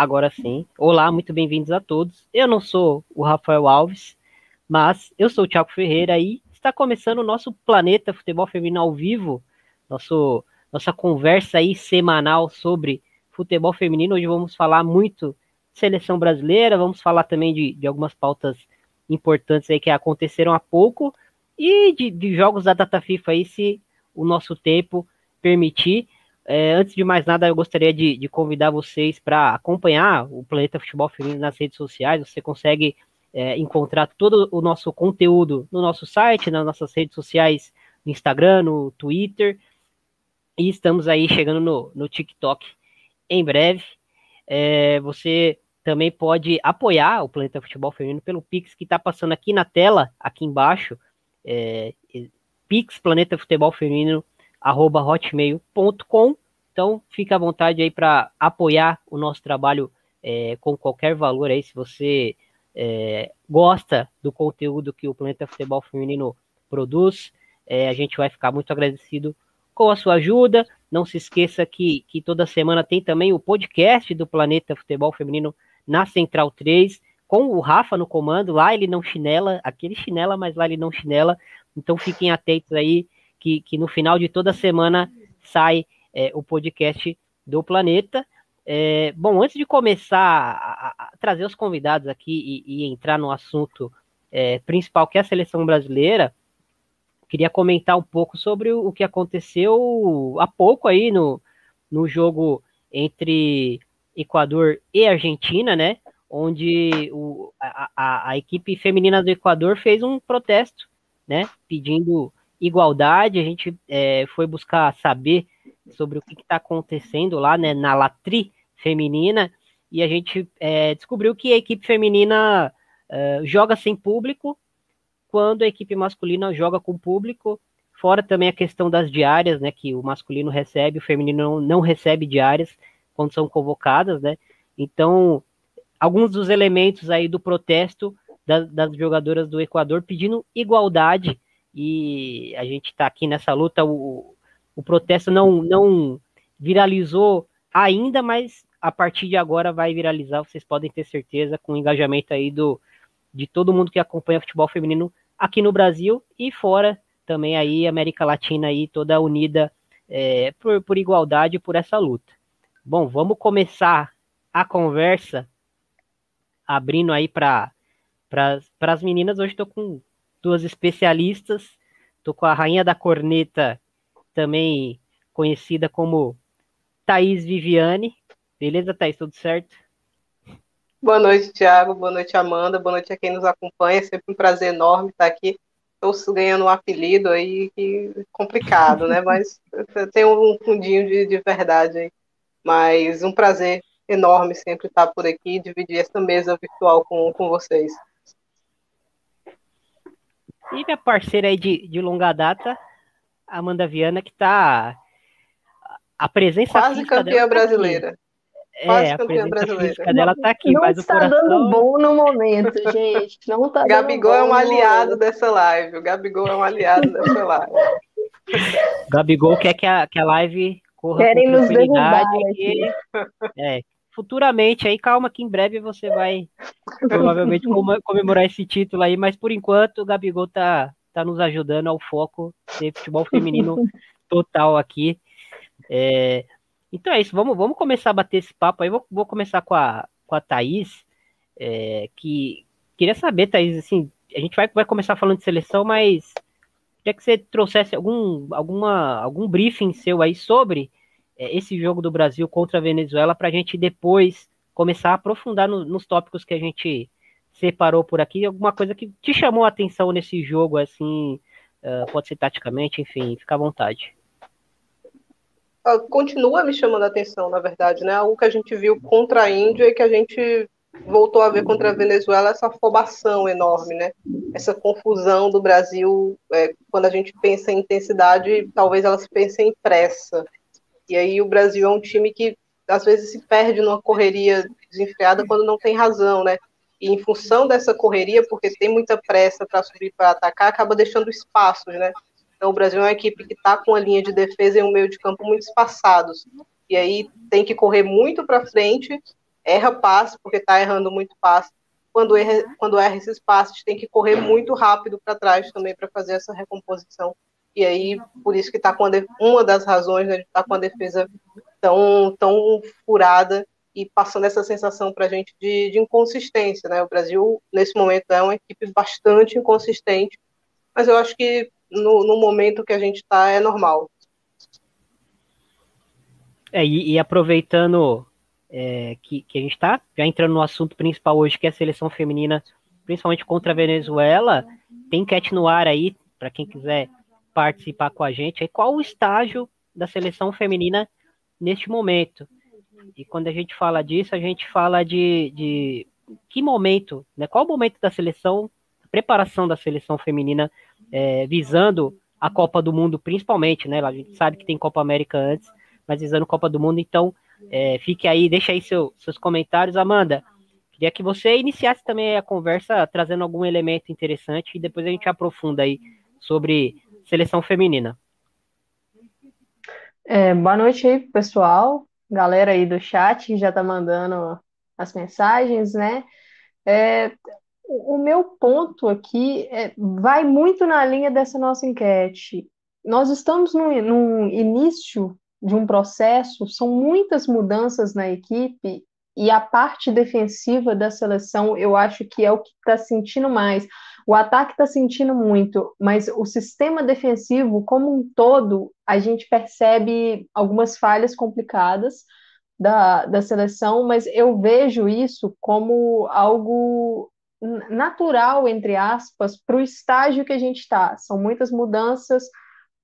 Agora sim. Olá, muito bem-vindos a todos. Eu não sou o Rafael Alves, mas eu sou o Thiago Ferreira e está começando o nosso Planeta Futebol Feminino ao vivo, nosso, nossa conversa aí semanal sobre futebol feminino. Hoje vamos falar muito de seleção brasileira, vamos falar também de, de algumas pautas importantes aí que aconteceram há pouco e de, de jogos da data FIFA aí, se o nosso tempo permitir. É, antes de mais nada, eu gostaria de, de convidar vocês para acompanhar o Planeta Futebol Feminino nas redes sociais. Você consegue é, encontrar todo o nosso conteúdo no nosso site, nas nossas redes sociais, no Instagram, no Twitter. E estamos aí chegando no, no TikTok em breve. É, você também pode apoiar o Planeta Futebol Feminino pelo Pix que está passando aqui na tela, aqui embaixo. É, Pix Planeta Futebol Feminino arroba hotmail.com. Então, fica à vontade aí para apoiar o nosso trabalho é, com qualquer valor aí, se você é, gosta do conteúdo que o Planeta Futebol Feminino produz, é, a gente vai ficar muito agradecido com a sua ajuda. Não se esqueça que, que toda semana tem também o podcast do Planeta Futebol Feminino na Central 3, com o Rafa no comando. Lá ele não chinela, aqui ele chinela, mas lá ele não chinela. Então fiquem atentos aí que, que no final de toda semana sai é, o podcast do Planeta. É, bom, antes de começar a, a, trazer os convidados aqui e, e entrar no assunto é, principal, que é a seleção brasileira, queria comentar um pouco sobre o, o que aconteceu há pouco aí no, no jogo entre Equador e Argentina, né? Onde o, a, a, a, equipe feminina do Equador fez um protesto, né? Pedindo igualdade. A gente é, foi buscar saber sobre o que está acontecendo lá, né? Na Latri feminina e a gente é, descobriu que a equipe feminina é, joga sem público, quando a equipe masculina joga com público. Fora também a questão das diárias, né? Que o masculino recebe, o feminino não, não recebe diárias quando são convocadas, né? Então, alguns dos elementos aí do protesto das, das jogadoras do Equador pedindo igualdade e a gente está aqui nessa luta. O, o protesto não, não viralizou ainda, mas a partir de agora vai viralizar, vocês podem ter certeza, com o engajamento aí do, de todo mundo que acompanha futebol feminino aqui no Brasil e fora também aí, América Latina aí toda unida é, por, por igualdade por essa luta. Bom, vamos começar a conversa abrindo aí para as meninas. Hoje estou com duas especialistas. Estou com a rainha da corneta, também conhecida como Thaís Viviane. Beleza, Thaís? Tudo certo? Boa noite, Thiago. Boa noite, Amanda. Boa noite a quem nos acompanha. É sempre um prazer enorme estar aqui. Estou ganhando um apelido aí que complicado, né? Mas tem um fundinho de, de verdade aí. Mas um prazer enorme sempre estar por aqui e dividir essa mesa virtual com, com vocês. E minha parceira aí de, de longa data, Amanda Viana, que está a presença quase campeã tá brasileira. Tá quase é, campeã brasileira. dela tá aqui, não mas está o coração... dando bom no momento, gente. Não tá Gabigol é um aliado dessa live. O Gabigol é um aliado dessa live. Gabigol quer que a, que a live corra Querem com nos derrubar e, é, futuramente aí, calma que em breve você vai provavelmente comemorar esse título aí, mas por enquanto o Gabigol tá, tá nos ajudando ao foco de futebol feminino total aqui. É, então é isso, vamos, vamos começar a bater esse papo aí. Vou, vou começar com a, com a Thaís, é, que queria saber, Thaís, assim, a gente vai, vai começar falando de seleção, mas queria que você trouxesse algum, alguma, algum briefing seu aí sobre é, esse jogo do Brasil contra a Venezuela para a gente depois começar a aprofundar no, nos tópicos que a gente separou por aqui. Alguma coisa que te chamou a atenção nesse jogo, assim, uh, pode ser taticamente, enfim, fica à vontade. Ah, continua me chamando a atenção, na verdade, né? Algo que a gente viu contra a Índia e que a gente voltou a ver contra a Venezuela, essa afobação enorme, né? Essa confusão do Brasil, é, quando a gente pensa em intensidade, talvez ela se pense em pressa. E aí o Brasil é um time que às vezes se perde numa correria desenfreada quando não tem razão, né? E em função dessa correria, porque tem muita pressa para subir para atacar, acaba deixando espaços, né? Então, o Brasil é uma equipe que está com a linha de defesa e um meio de campo muito espaçados. E aí tem que correr muito para frente erra passe, porque está errando muito passe. Quando erra, quando erra esses passes, tem que correr muito rápido para trás também para fazer essa recomposição. E aí, por isso que está com uma das razões né, de estar tá com a defesa tão, tão furada e passando essa sensação para a gente de, de, inconsistência. Né? O Brasil, nesse momento, é uma equipe bastante inconsistente, mas eu acho que no, no momento que a gente está é normal. É, e, e aproveitando é, que, que a gente está já entrando no assunto principal hoje, que é a seleção feminina, principalmente contra a Venezuela, tem enquete no ar aí, para quem quiser participar com a gente, aí qual o estágio da seleção feminina neste momento? E quando a gente fala disso, a gente fala de, de que momento, né? Qual o momento da seleção, preparação da seleção feminina é, visando a Copa do Mundo, principalmente, né? A gente sabe que tem Copa América antes, mas visando Copa do Mundo, então é, fique aí, deixa aí seu, seus comentários, Amanda. Queria que você iniciasse também a conversa trazendo algum elemento interessante e depois a gente aprofunda aí sobre seleção feminina. É, boa noite aí, pessoal galera aí do chat que já está mandando as mensagens, né? É, o meu ponto aqui é, vai muito na linha dessa nossa enquete. Nós estamos no, no início de um processo, são muitas mudanças na equipe e a parte defensiva da seleção eu acho que é o que está sentindo mais. O ataque está sentindo muito, mas o sistema defensivo, como um todo, a gente percebe algumas falhas complicadas da, da seleção, mas eu vejo isso como algo natural, entre aspas, para o estágio que a gente está. São muitas mudanças,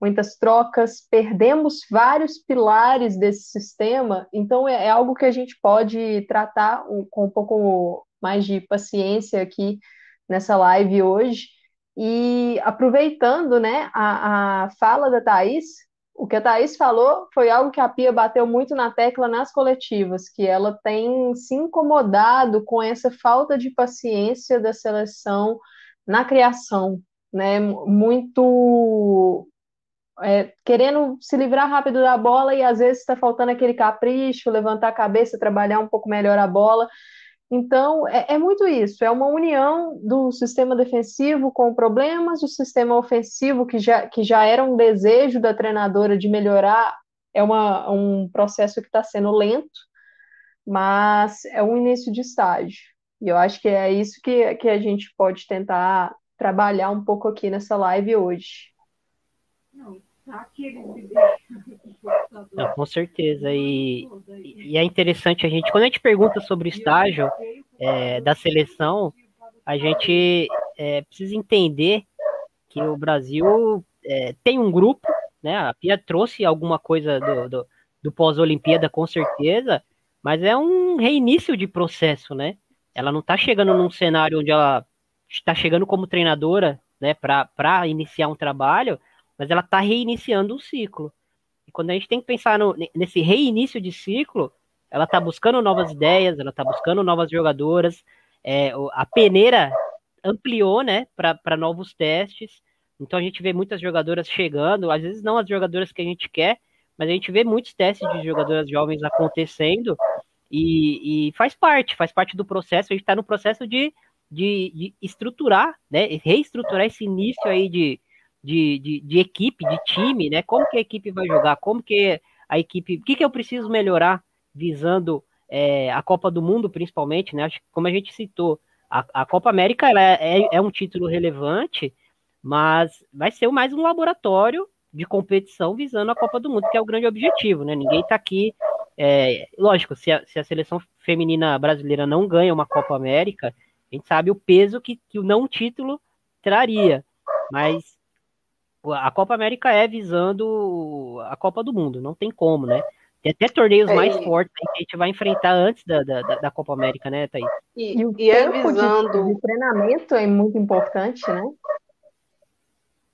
muitas trocas, perdemos vários pilares desse sistema, então é, é algo que a gente pode tratar com um pouco mais de paciência aqui nessa live hoje. E aproveitando né, a, a fala da Thaís, o que a Thaís falou foi algo que a Pia bateu muito na tecla nas coletivas, que ela tem se incomodado com essa falta de paciência da seleção na criação, né? Muito é, querendo se livrar rápido da bola e às vezes está faltando aquele capricho, levantar a cabeça, trabalhar um pouco melhor a bola. Então, é, é, muito isso, é uma união do sistema defensivo com problemas, o sistema ofensivo, que já, que já era um desejo da treinadora de melhorar, é uma, um processo que está sendo lento, mas é um início de estágio. E eu acho que é isso que, que a gente pode tentar trabalhar um pouco aqui nessa live hoje. Não, com certeza. E, e é interessante a gente, quando a gente pergunta sobre o estágio é, da seleção, a gente é, precisa entender que o Brasil é, tem um grupo, né? A Pia trouxe alguma coisa do, do, do pós-Olimpíada, com certeza, mas é um reinício de processo, né? Ela não está chegando num cenário onde ela está chegando como treinadora, né, para iniciar um trabalho, mas ela está reiniciando um ciclo. E quando a gente tem que pensar no, nesse reinício de ciclo, ela está buscando novas ideias, ela está buscando novas jogadoras. É, a peneira ampliou, né, para novos testes. Então a gente vê muitas jogadoras chegando, às vezes não as jogadoras que a gente quer, mas a gente vê muitos testes de jogadoras jovens acontecendo e, e faz parte, faz parte do processo. A gente está no processo de, de, de, estruturar, né, reestruturar esse início aí de, de, de, de, equipe, de time, né? Como que a equipe vai jogar? Como que a equipe. O que, que eu preciso melhorar visando é, a Copa do Mundo, principalmente, né? Acho que, como a gente citou, a, a Copa América ela é, é, é um título relevante, mas vai ser mais um laboratório de competição visando a Copa do Mundo, que é o grande objetivo, né? Ninguém está aqui. É, lógico, se a, se a, seleção feminina brasileira não ganha uma Copa América, a gente sabe o peso que, que o não título traria. Mas a Copa América é visando a Copa do Mundo, não tem como, né? Tem até torneios é, mais fortes que a gente vai enfrentar antes da, da, da Copa América, né, Thaís? E, e, e é visando. De, de treinamento é muito importante, né?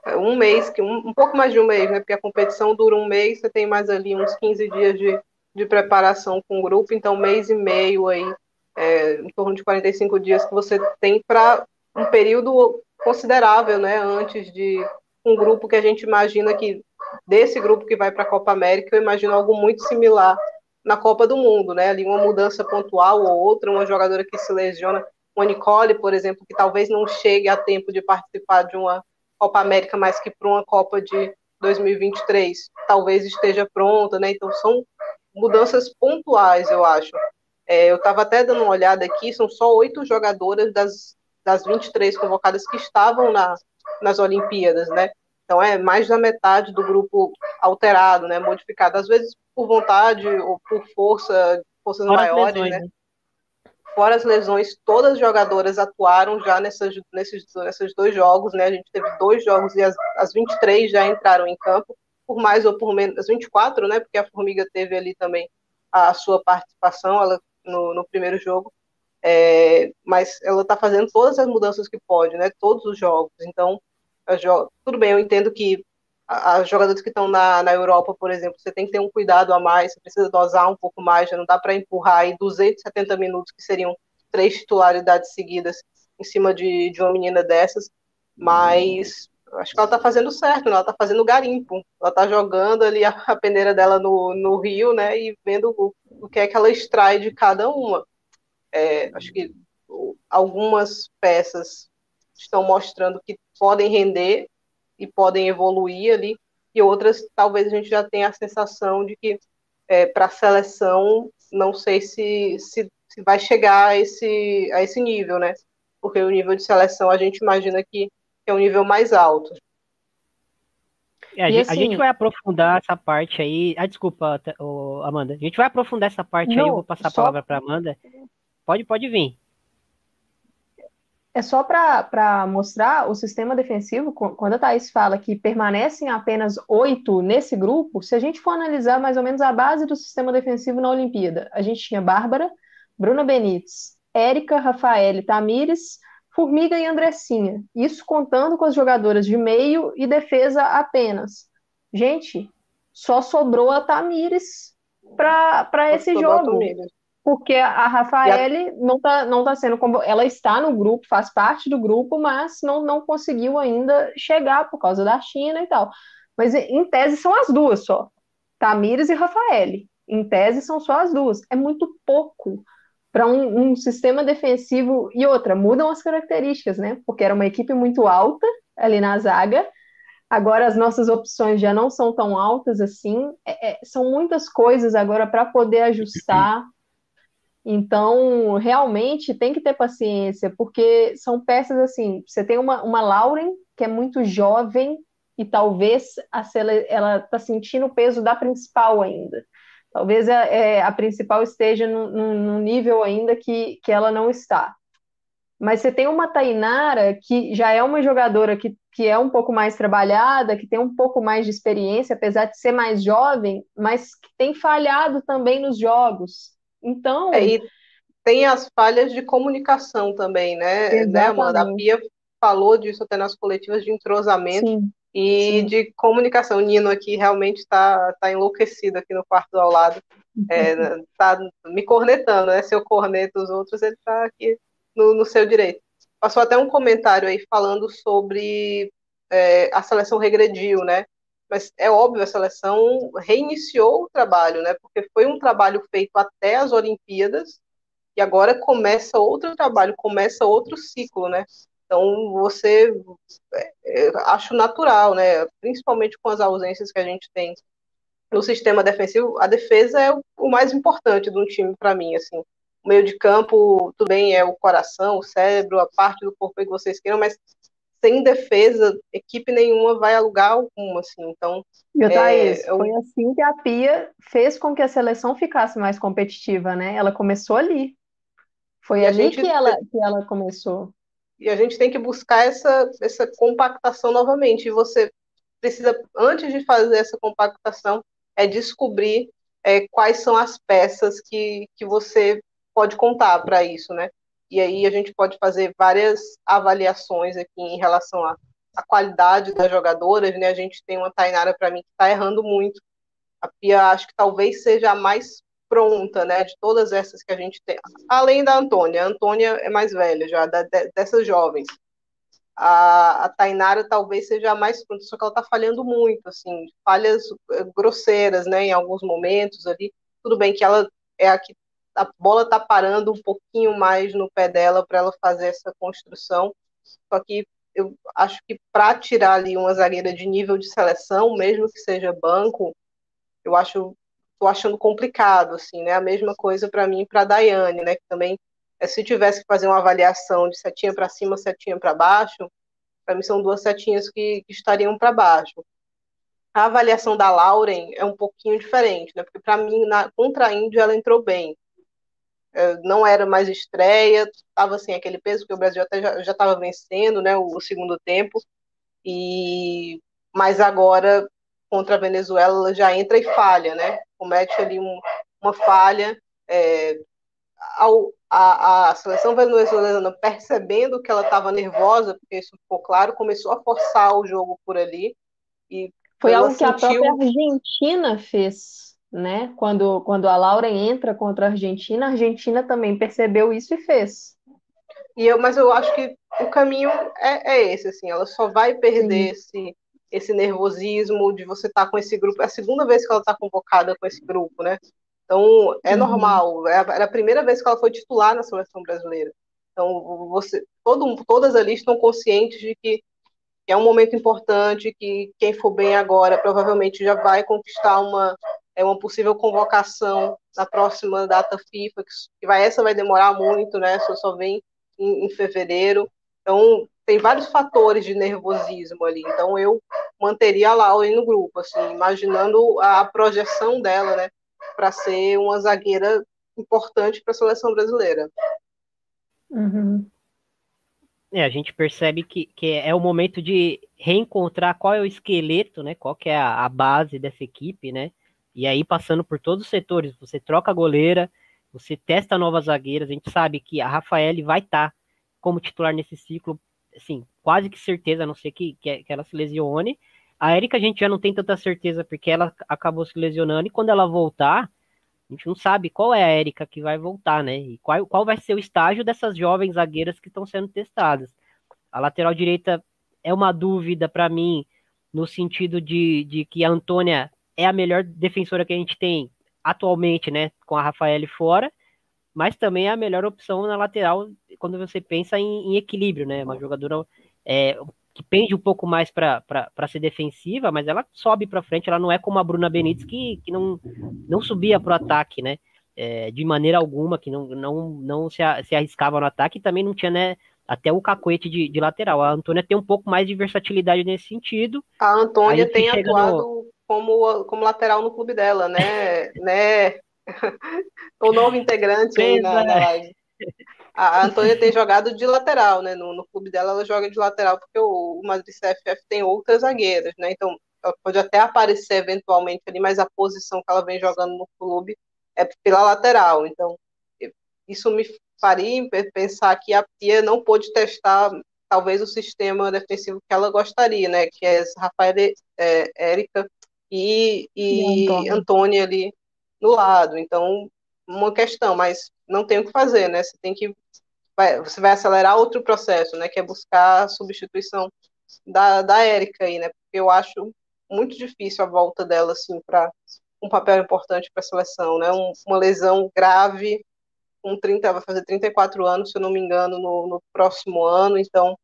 É um mês, que um, um pouco mais de um mês, né? Porque a competição dura um mês, você tem mais ali uns 15 dias de, de preparação com o grupo, então mês e meio aí, é, em torno de 45 dias que você tem para um período considerável, né? Antes de um grupo que a gente imagina que, desse grupo que vai para a Copa América, eu imagino algo muito similar na Copa do Mundo, né? Ali uma mudança pontual ou outra, uma jogadora que se lesiona, uma Nicole, por exemplo, que talvez não chegue a tempo de participar de uma Copa América, mas que para uma Copa de 2023 talvez esteja pronta, né? Então são mudanças pontuais, eu acho. É, eu estava até dando uma olhada aqui, são só oito jogadoras das, das 23 convocadas que estavam na, nas Olimpíadas, né? Então é mais da metade do grupo alterado, né? Modificado, às vezes por vontade ou por força, forças Fora maiores, lesões, né? né? Fora as lesões, todas as jogadoras atuaram já nessas, nesses, nesses dois jogos, né? A gente teve dois jogos e as, as 23 já entraram em campo, por mais ou por menos, as 24, né? Porque a Formiga teve ali também a sua participação ela, no, no primeiro jogo. É, mas ela está fazendo todas as mudanças que pode, né? Todos os jogos. Então, tudo bem, eu entendo que as jogadoras que estão na, na Europa, por exemplo, você tem que ter um cuidado a mais, você precisa dosar um pouco mais, já não dá para empurrar aí 270 minutos, que seriam três titularidades seguidas em cima de, de uma menina dessas, mas acho que ela está fazendo certo, né? ela está fazendo garimpo, ela está jogando ali a, a, peneira dela no, no rio, né, e vendo o, o que é que ela extrai de cada uma. É, acho que algumas peças estão mostrando que podem render e podem evoluir ali, e outras talvez a gente já tenha a sensação de que é, para a seleção não sei se, se, se, vai chegar a esse, a esse nível, né? Porque o nível de seleção a gente imagina que é um nível mais alto. É, a, gente, assim, a, gente, vai aprofundar essa parte aí. Ah, desculpa, Amanda. A gente vai aprofundar essa parte não, aí. Eu vou passar só... a palavra para Amanda. Pode, pode vir. É só para mostrar o sistema defensivo, quando a Thaís fala que permanecem apenas oito nesse grupo, se a gente for analisar mais ou menos a base do sistema defensivo na Olimpíada, a gente tinha Bárbara, Bruna Benites, Érica, Rafael, Tamires, Formiga e Andressinha. Isso contando com as jogadoras de meio e defesa apenas. Gente, só sobrou a Tamires para esse jogo porque a Rafaele a... não está não tá sendo como ela está no grupo, faz parte do grupo, mas não, não conseguiu ainda chegar por causa da China e tal. Mas em tese são as duas só. Tamires e Rafaele. Em tese são só as duas. É muito pouco para um, um, sistema defensivo e outra, mudam as características, né? Porque era uma equipe muito alta ali na zaga. Agora as nossas opções já não são tão altas assim. É, é, são muitas coisas agora para poder ajustar. Então, realmente tem que ter paciência, porque são peças assim. Você tem uma, uma Lauren, que é muito jovem, e talvez a, ela está sentindo o peso da principal ainda. Talvez a, é, a principal esteja num, nível ainda que, que ela não está. Mas você tem uma Tainara, que já é uma jogadora que, que é um pouco mais trabalhada, que tem um pouco mais de experiência, apesar de ser mais jovem, mas que tem falhado também nos jogos. Então. É, e tem as falhas de comunicação também, né? né Amanda? A Pia falou disso até nas coletivas de entrosamento sim, e sim. de comunicação. O Nino aqui realmente está tá enlouquecido aqui no quarto ao lado. Está é, me cornetando, né? Se eu corneto os outros, ele está aqui no, no, seu direito. Passou até um comentário aí falando sobre é, a seleção regrediu, né? Mas é óbvio, a seleção reiniciou o trabalho, né? Porque foi um trabalho feito até as Olimpíadas e agora começa outro trabalho, começa outro ciclo, né? Então você é, é, acho natural, né? Principalmente com as ausências que a gente tem no sistema defensivo, a defesa é o mais importante de um time para mim, assim. O meio de campo, tudo bem, é o coração, o cérebro, a parte do corpo que vocês queiram, mas sem defesa, equipe nenhuma vai alugar alguma, assim, então... E o Thaís, é, foi assim que a Pia fez com que a seleção ficasse mais competitiva, né? Ela começou ali. Foi ali que ela, que ela começou. E a gente tem que buscar essa, essa compactação novamente, e você precisa, antes de fazer essa compactação, é descobrir é, quais são as peças que, que você pode contar para isso, né? E aí a gente pode fazer várias avaliações aqui em relação à, à qualidade das jogadoras, né? A gente tem uma Tainara para mim que está errando muito. A Pia acho que talvez seja a mais pronta, né, de todas essas que a gente tem, além da Antônia. A Antônia é mais velha já, da, dessas jovens. A, a Tainara talvez seja a mais pronta, só que ela está falhando muito, assim, falhas eh, grosseiras, né, em alguns momentos ali. tudo bem que ela é a que a bola está parando um pouquinho mais no pé dela para ela fazer essa construção. Só que eu acho que para tirar ali uma zagueira de nível de seleção, mesmo que seja banco, eu acho tô achando complicado assim, né? A mesma coisa para mim para Daiane, né, que também é, se tivesse que fazer uma avaliação de setinha para cima, setinha para baixo, para mim são duas setinhas que, que estariam para baixo. A avaliação da Lauren é um pouquinho diferente, né? Porque para mim na contra a Índia ela entrou bem. É, não era mais estreia, estava assim aquele peso que o Brasil até já estava vencendo, né? O, o segundo tempo e mas agora contra a Venezuela ela já entra e falha, né? Comete ali um, uma falha. É, ao, a, a seleção venezuelana, percebendo que ela estava nervosa, porque isso ficou claro, começou a forçar o jogo por ali. E Foi algo que a própria Argentina fez, né? Quando, quando a Laura entra contra a Argentina, a Argentina também percebeu isso e fez. E eu, mas eu acho que o caminho é, é esse, assim, ela só vai perder esse esse nervosismo de você estar tá com esse grupo. É a segunda vez que ela está convocada com esse grupo, né? Então, é uhum. normal. É era a primeira vez que ela foi titular na seleção brasileira. Então, você, todo, todas ali estão conscientes de que, que é um momento importante, que quem for bem agora provavelmente já vai conquistar uma, é uma possível convocação na próxima data FIFA, que vai, essa vai demorar muito, né? Só, só vem em, em fevereiro. Então, tem vários fatores de nervosismo ali. Então eu manteria a Lauren no grupo, assim, imaginando a projeção dela, né, para ser uma zagueira importante para a seleção brasileira. Uhum. É, a gente percebe que, que é o momento de reencontrar qual é o esqueleto, né? Qual que é a, a base dessa equipe, né? E aí passando por todos os setores, você troca a goleira, você testa novas zagueiras, a gente sabe que a Rafaele vai estar tá como titular nesse ciclo assim, quase que certeza, a não ser que, que, que ela se lesione. A Erika a gente já não tem tanta certeza porque ela acabou se lesionando e quando ela voltar, a gente não sabe qual é a Erika que vai voltar, né? E qual, qual vai ser o estágio dessas jovens zagueiras que estão sendo testadas. A lateral direita é uma dúvida para mim, no sentido de, de que a Antônia é a melhor defensora que a gente tem atualmente, né? Com a Rafaele fora mas também é a melhor opção na lateral quando você pensa em, em equilíbrio, né? Uma jogadora é, que pende um pouco mais para ser defensiva, mas ela sobe para frente, ela não é como a Bruna Benítez que, que não, não subia para o ataque, né? É, de maneira alguma, que não, não, não se, se arriscava no ataque e também não tinha, né? Até o cacoete de, de lateral. A Antônia tem um pouco mais de versatilidade nesse sentido. A Antônia tem atuado no... como, como lateral no clube dela, né? né? o novo integrante na, na live. A Antônia tem jogado de lateral, né? No, no, clube dela ela joga de lateral, porque o, o Madrid CFF tem outras zagueiras, né? Então ela pode até aparecer eventualmente ali, mas a posição que ela vem jogando no clube é pela lateral. Então, isso me faria pensar que a Pia não pôde testar talvez o sistema defensivo que ela gostaria, né? Que é Rafael, é, Érica e, e, e Antônia ali no lado. Então, uma questão, mas não tem o que fazer, né? Você tem que vai, você vai acelerar outro processo, né? Que é buscar a substituição da, da Érica aí, né? Porque eu acho muito difícil a volta dela, assim, para um papel importante para a seleção, né? Um, uma lesão grave, com 30, vai fazer 34 anos, se eu não me engano, no, no próximo ano, então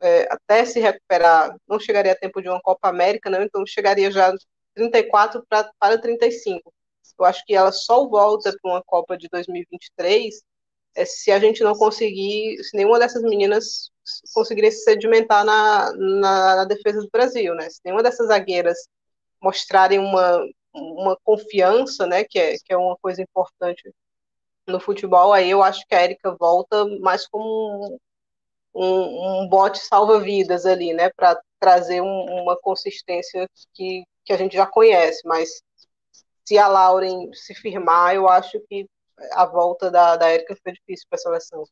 é, até se recuperar, não chegaria a tempo de uma Copa América, né? Então chegaria já 34 pra, para 35. Eu acho que ela só volta para uma Copa de 2023 é, se a gente não conseguir, se nenhuma dessas meninas conseguir se sedimentar na, na, na, defesa do Brasil, né? Se nenhuma dessas zagueiras mostrarem uma, uma confiança, né, que é, que é uma coisa importante no futebol, aí eu acho que a Erika volta mais como um, um, um bote salva-vidas ali, né, para trazer um, uma consistência que, que a gente já conhece, mas se a Lauren se firmar, eu acho que a volta da, da Erika fica difícil para a seleção.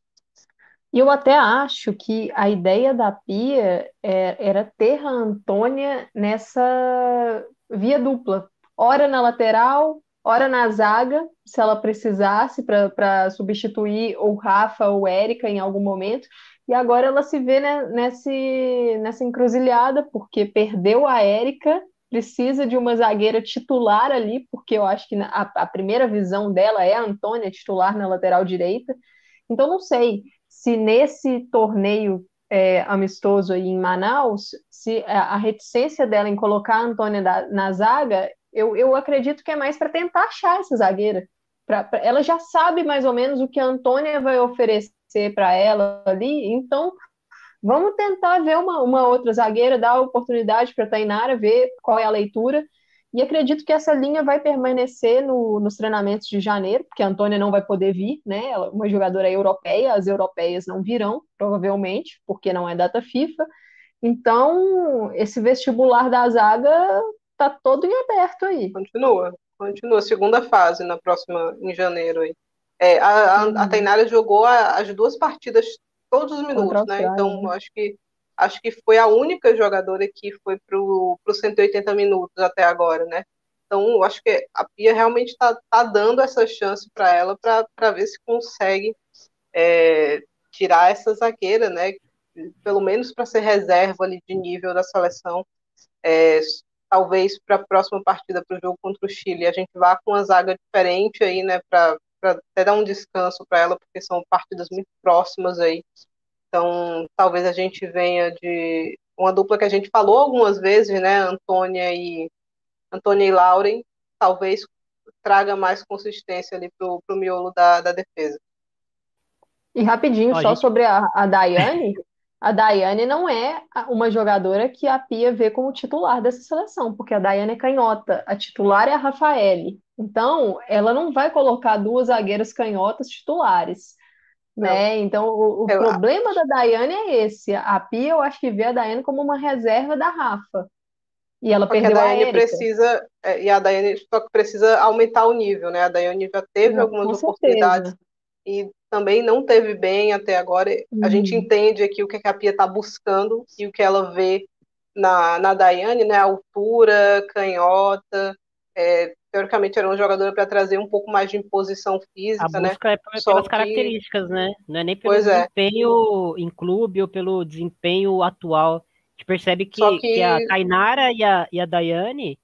E eu até acho que a ideia da Pia é, era ter a Antônia nessa via dupla. Ora na lateral, ora na zaga, se ela precisasse para substituir ou Rafa ou Érica em algum momento. E agora ela se vê né, nesse, nessa encruzilhada, porque perdeu a Érica precisa de uma zagueira titular ali, porque eu acho que a, a primeira visão dela é a Antônia titular na lateral direita. Então, não sei se nesse torneio é, amistoso aí em Manaus, se a, a, reticência dela em colocar a Antônia da, na zaga, eu, eu acredito que é mais para tentar achar essa zagueira. Pra, pra, ela já sabe mais ou menos o que a Antônia vai oferecer para ela ali, então vamos tentar ver uma, uma outra zagueira, dar oportunidade para a Tainara, ver qual é a leitura. E acredito que essa linha vai permanecer no, nos treinamentos de janeiro, porque a Antônia não vai poder vir, né? Ela, uma jogadora europeia, as europeias não virão, provavelmente, porque não é data FIFA. Então, esse vestibular da zaga tá todo em aberto aí. Continua, continua. Segunda fase na próxima, em janeiro aí. É, a, a, a uhum. Tainara jogou as duas partidas todos os minutos, né? Então, acho que acho que foi a única jogadora que foi para os 180 minutos até agora, né? Então, acho que a Pia realmente está tá dando essa chance para ela para ver se consegue é, tirar essa zagueira, né? Pelo menos para ser reserva ali de nível da seleção. É, talvez para a próxima partida, para o jogo contra o Chile, a gente vá com uma zaga diferente aí, né? Para até dar um descanso para ela, porque são partidas muito próximas aí. Então, talvez a gente venha de uma dupla que a gente falou algumas vezes, né? Antônia e Antônia e Lauren, talvez traga mais consistência ali pro, pro miolo da, da defesa. E rapidinho, só gente... sobre a, a Daiane, a Daiane não é uma jogadora que a Pia vê como titular dessa seleção, porque a Daiane é canhota, a titular é a Rafaele. Então, ela não vai colocar duas zagueiras canhotas titulares. Né? Então, o, o problema da Daiane é esse. A Pia, eu acho que vê a Daiane como uma reserva da Rafa. E ela Porque perdeu a Daiane a precisa, é, e a Daiane só que precisa aumentar o nível, né? A Daiane já teve algumas oportunidades e também não teve bem até agora. A gente uhum. entende aqui o que a Pia está buscando e o que ela vê na, na Daiane, né? Altura, canhota, é, teoricamente era um jogador para trazer um pouco mais de imposição física, a né? busca né? é pelas que... características, né? Não é nem pelo pois é. desempenho é. em clube ou pelo desempenho atual. A gente percebe que, que... que a Tainara e a, e a Daiane,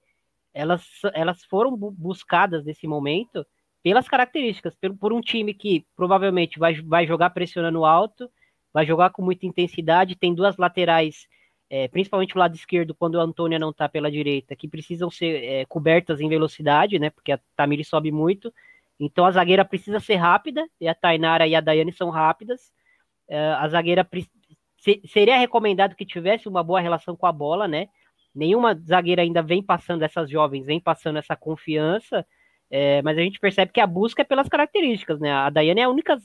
elas, elas foram buscadas nesse momento pelas características, por, por um time que provavelmente vai, vai jogar pressionando alto, vai jogar com muita intensidade, tem duas laterais é, principalmente o lado esquerdo, quando a Antônia não está pela direita, que precisam ser é, cobertas em velocidade, né? Porque a Tamiri sobe muito. Então a zagueira precisa ser rápida, e a Tainara e a Daiane são rápidas. É, a zagueira se, seria recomendado que tivesse uma boa relação com a bola, né? Nenhuma zagueira ainda vem passando, essas jovens vem passando essa confiança, é, mas a gente percebe que a busca é pelas características, né? A Daiane é a única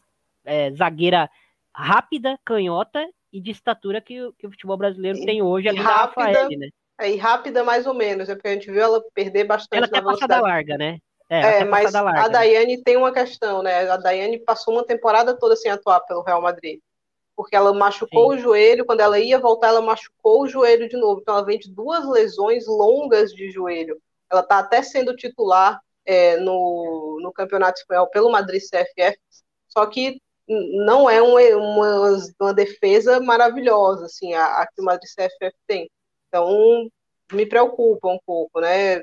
é, zagueira rápida, canhota e de estatura que, que o futebol brasileiro e, tem hoje, ali rápida, Rafael, né? É, e rápida mais ou menos, é porque a gente viu ela perder bastante ela na velocidade. passada larga, né? É, é mas larga, a Daiane né? tem uma questão, né? A Daiane passou uma temporada toda sem atuar pelo Real Madrid. Porque ela machucou Sim. o joelho, quando ela ia voltar, ela machucou o joelho de novo. Então ela vem de duas lesões longas de joelho. Ela está até sendo titular é, no, no Campeonato Espanhol pelo Madrid CFF, só que não é uma, uma, uma, defesa maravilhosa, assim, a, a que o Madrid CFF tem. Então, me preocupa um pouco, né?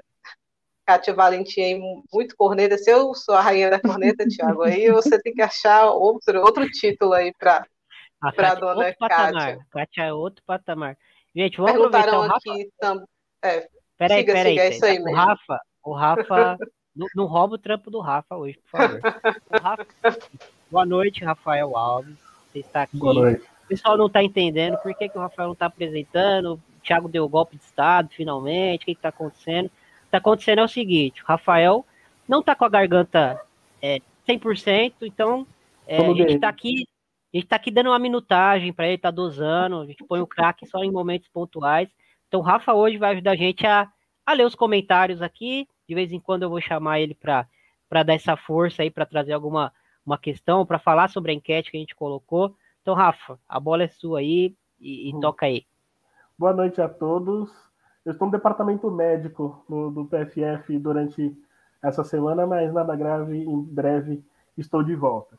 Kátia Valentim muito corneta. Se eu sou a rainha da corneta, Thiago, aí você tem que achar outro, outro título aí para a é dona outro Kátia. Kátia é outro patamar. Gente, vamos Perguntaram aqui também. É, peraí, siga, peraí. Siga, é isso aí o Rafa, o Rafa, não, não rouba o trampo do Rafa hoje, por favor. Rafa, Boa noite, Rafael Alves. Você está aqui. Boa noite. O pessoal não está entendendo por que, que o Rafael não está apresentando. O Thiago deu o golpe de Estado, finalmente. O que está acontecendo? O que está acontecendo é o seguinte: o Rafael não está com a garganta é, 100%, então é, a gente está aqui. A gente tá aqui dando uma minutagem para ele, tá dosando, a gente põe o craque só em momentos pontuais. Então o Rafa hoje vai ajudar a gente a, a ler os comentários aqui. De vez em quando eu vou chamar ele para dar essa força aí, para trazer alguma uma questão para falar sobre a enquete que a gente colocou. Então, Rafa, a bola é sua aí e, e hum. toca aí. Boa noite a todos. Eu estou no departamento médico no, do PFF durante essa semana, mas nada grave, em breve estou de volta.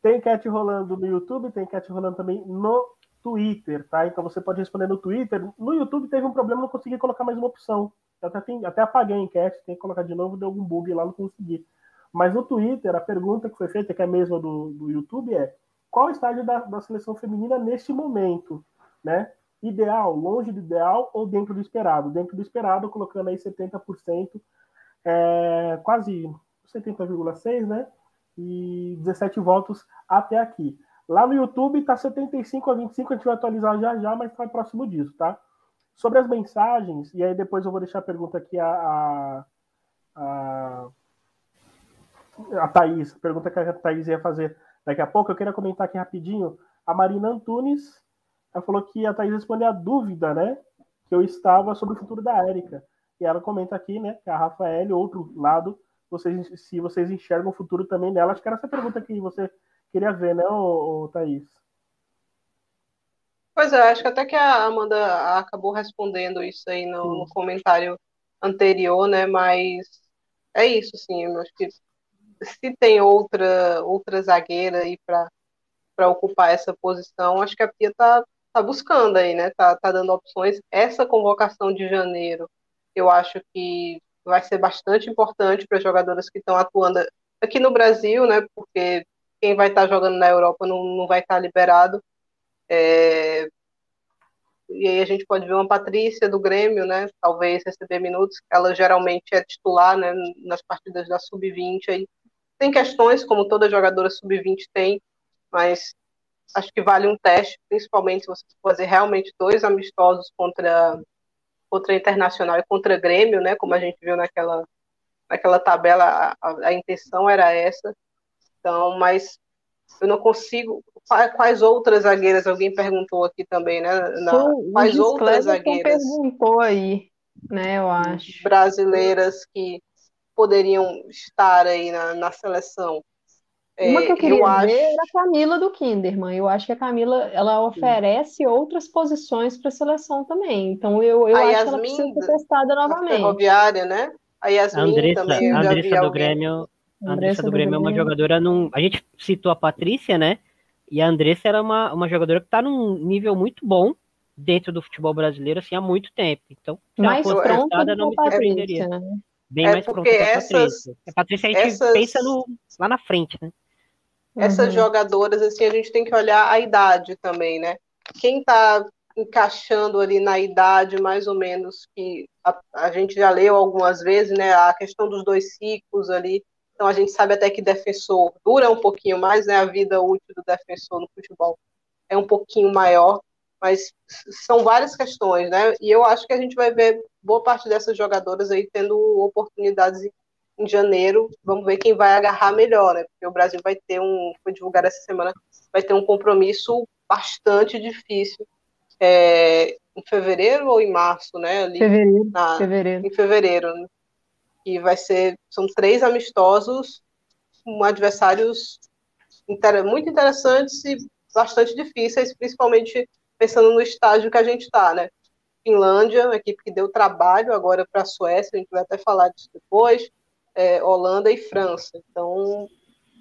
Tem enquete rolando no YouTube, tem enquete rolando também no Twitter, tá? Então você pode responder no Twitter. No YouTube teve um problema, não consegui colocar mais uma opção até, tem, até apaguei a enquete, tem que colocar de novo, deu algum bug lá, não consegui. Mas no Twitter, a pergunta que foi feita, que é a mesma do, do YouTube, é qual o estágio da, da seleção feminina neste momento, né? Ideal, longe do ideal ou dentro do esperado? Dentro do esperado, colocando aí 70%, é, quase 70,6%, né? E 17 votos até aqui. Lá no YouTube tá 75 a 25, a gente vai atualizar já já, mas tá próximo disso, tá? Sobre as mensagens, e aí depois eu vou deixar a pergunta aqui a, a, a, Thaís, pergunta que a Thaís ia fazer daqui a pouco. Eu queria comentar aqui rapidinho. A Marina Antunes, ela falou que a Thaís respondeu a dúvida, né? Que eu estava sobre o futuro da Érica. E ela comenta aqui, né? Que a Rafael, outro lado, vocês, se vocês enxergam o futuro também dela. Acho que era essa pergunta que você queria ver, né, ô, ô, Thaís? Pois é, acho que até que a Amanda acabou respondendo isso aí no, no comentário anterior, né? Mas é isso, sim. Eu acho que se tem outra outra zagueira aí para para ocupar essa posição, acho que a Pia tá, tá buscando aí, né? Tá, tá dando opções. Essa convocação de janeiro, eu acho que vai ser bastante importante para jogadoras que estão atuando aqui no Brasil, né? Porque quem vai estar tá jogando na Europa não, não vai estar tá liberado. É, e aí a gente pode ver uma Patrícia do Grêmio, né? Talvez receber minutos. Ela geralmente é titular, né? Nas partidas da sub-20. Aí tem questões, como toda jogadora sub-20 tem, mas acho que vale um teste, principalmente se você fazer realmente dois amistosos contra contra Internacional e contra Grêmio, né? Como a gente viu naquela naquela tabela, a, a intenção era essa. Então, mas eu não consigo. Quais outras zagueiras? Alguém perguntou aqui também, né? Na, quais outras zagueiras? perguntou aí, né? Eu acho. Brasileiras que poderiam estar aí na, na seleção. Uma que eu é, queria eu ver acho... era a Camila do Kinderman. Eu acho que a Camila ela oferece Sim. outras posições para a seleção também. Então eu, eu acho Yasmin, que ela precisa ser testada novamente. Ferroviária, né? A Yasmin a Andressa, também. A Andressa do Grêmio a Andressa do Grêmio é uma jogadora num. A gente citou a Patrícia, né? E a Andressa era uma, uma jogadora que está num nível muito bom dentro do futebol brasileiro assim há muito tempo. Então, se mais ela fosse testada, não me surpreenderia. Né? Bem é mais pronta que a Patrícia. A Patrícia a gente essas, pensa no, lá na frente, né? Essas uhum. jogadoras, assim, a gente tem que olhar a idade também, né? Quem está encaixando ali na idade mais ou menos que a, a gente já leu algumas vezes, né? A questão dos dois ciclos ali então a gente sabe até que defensor dura um pouquinho mais, né? A vida útil do defensor no futebol é um pouquinho maior, mas são várias questões, né? E eu acho que a gente vai ver boa parte dessas jogadoras aí tendo oportunidades em janeiro. Vamos ver quem vai agarrar melhor, né? Porque o Brasil vai ter um, foi divulgado essa semana, vai ter um compromisso bastante difícil é, em fevereiro ou em março, né? Ali, fevereiro, na, fevereiro. Em fevereiro. Né? E vai ser, são três amistosos com adversários inter, muito interessantes e bastante difíceis, principalmente pensando no estágio que a gente está, né? Finlândia, uma equipe que deu trabalho agora para a Suécia, a gente vai até falar disso depois, é, Holanda e França. Então,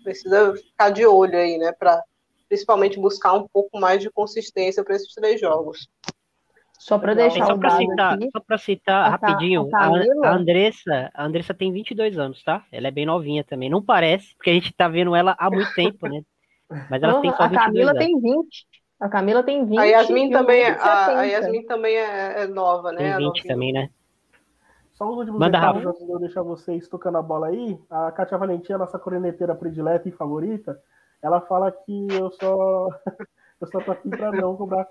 precisa ficar de olho aí, né? Para principalmente buscar um pouco mais de consistência para esses três jogos. Só para deixar só para citar, aqui, só para citar rapidinho, a, a, Andressa, a Andressa tem 22 anos, tá? Ela é bem novinha também. Não parece, porque a gente tá vendo ela há muito tempo, né? Mas ela tem só 22 A Camila anos. tem 20. A Camila tem 20. A Yasmin também, é, a, a, Yasmin também é, é nova, né? Tem 20 também, né? Só os últimos Manda recados antes de eu deixar vocês tocando a bola aí. A Kátia Valentina, nossa corneteira predileta e favorita, ela fala que eu só eu só tô aqui para não cobrar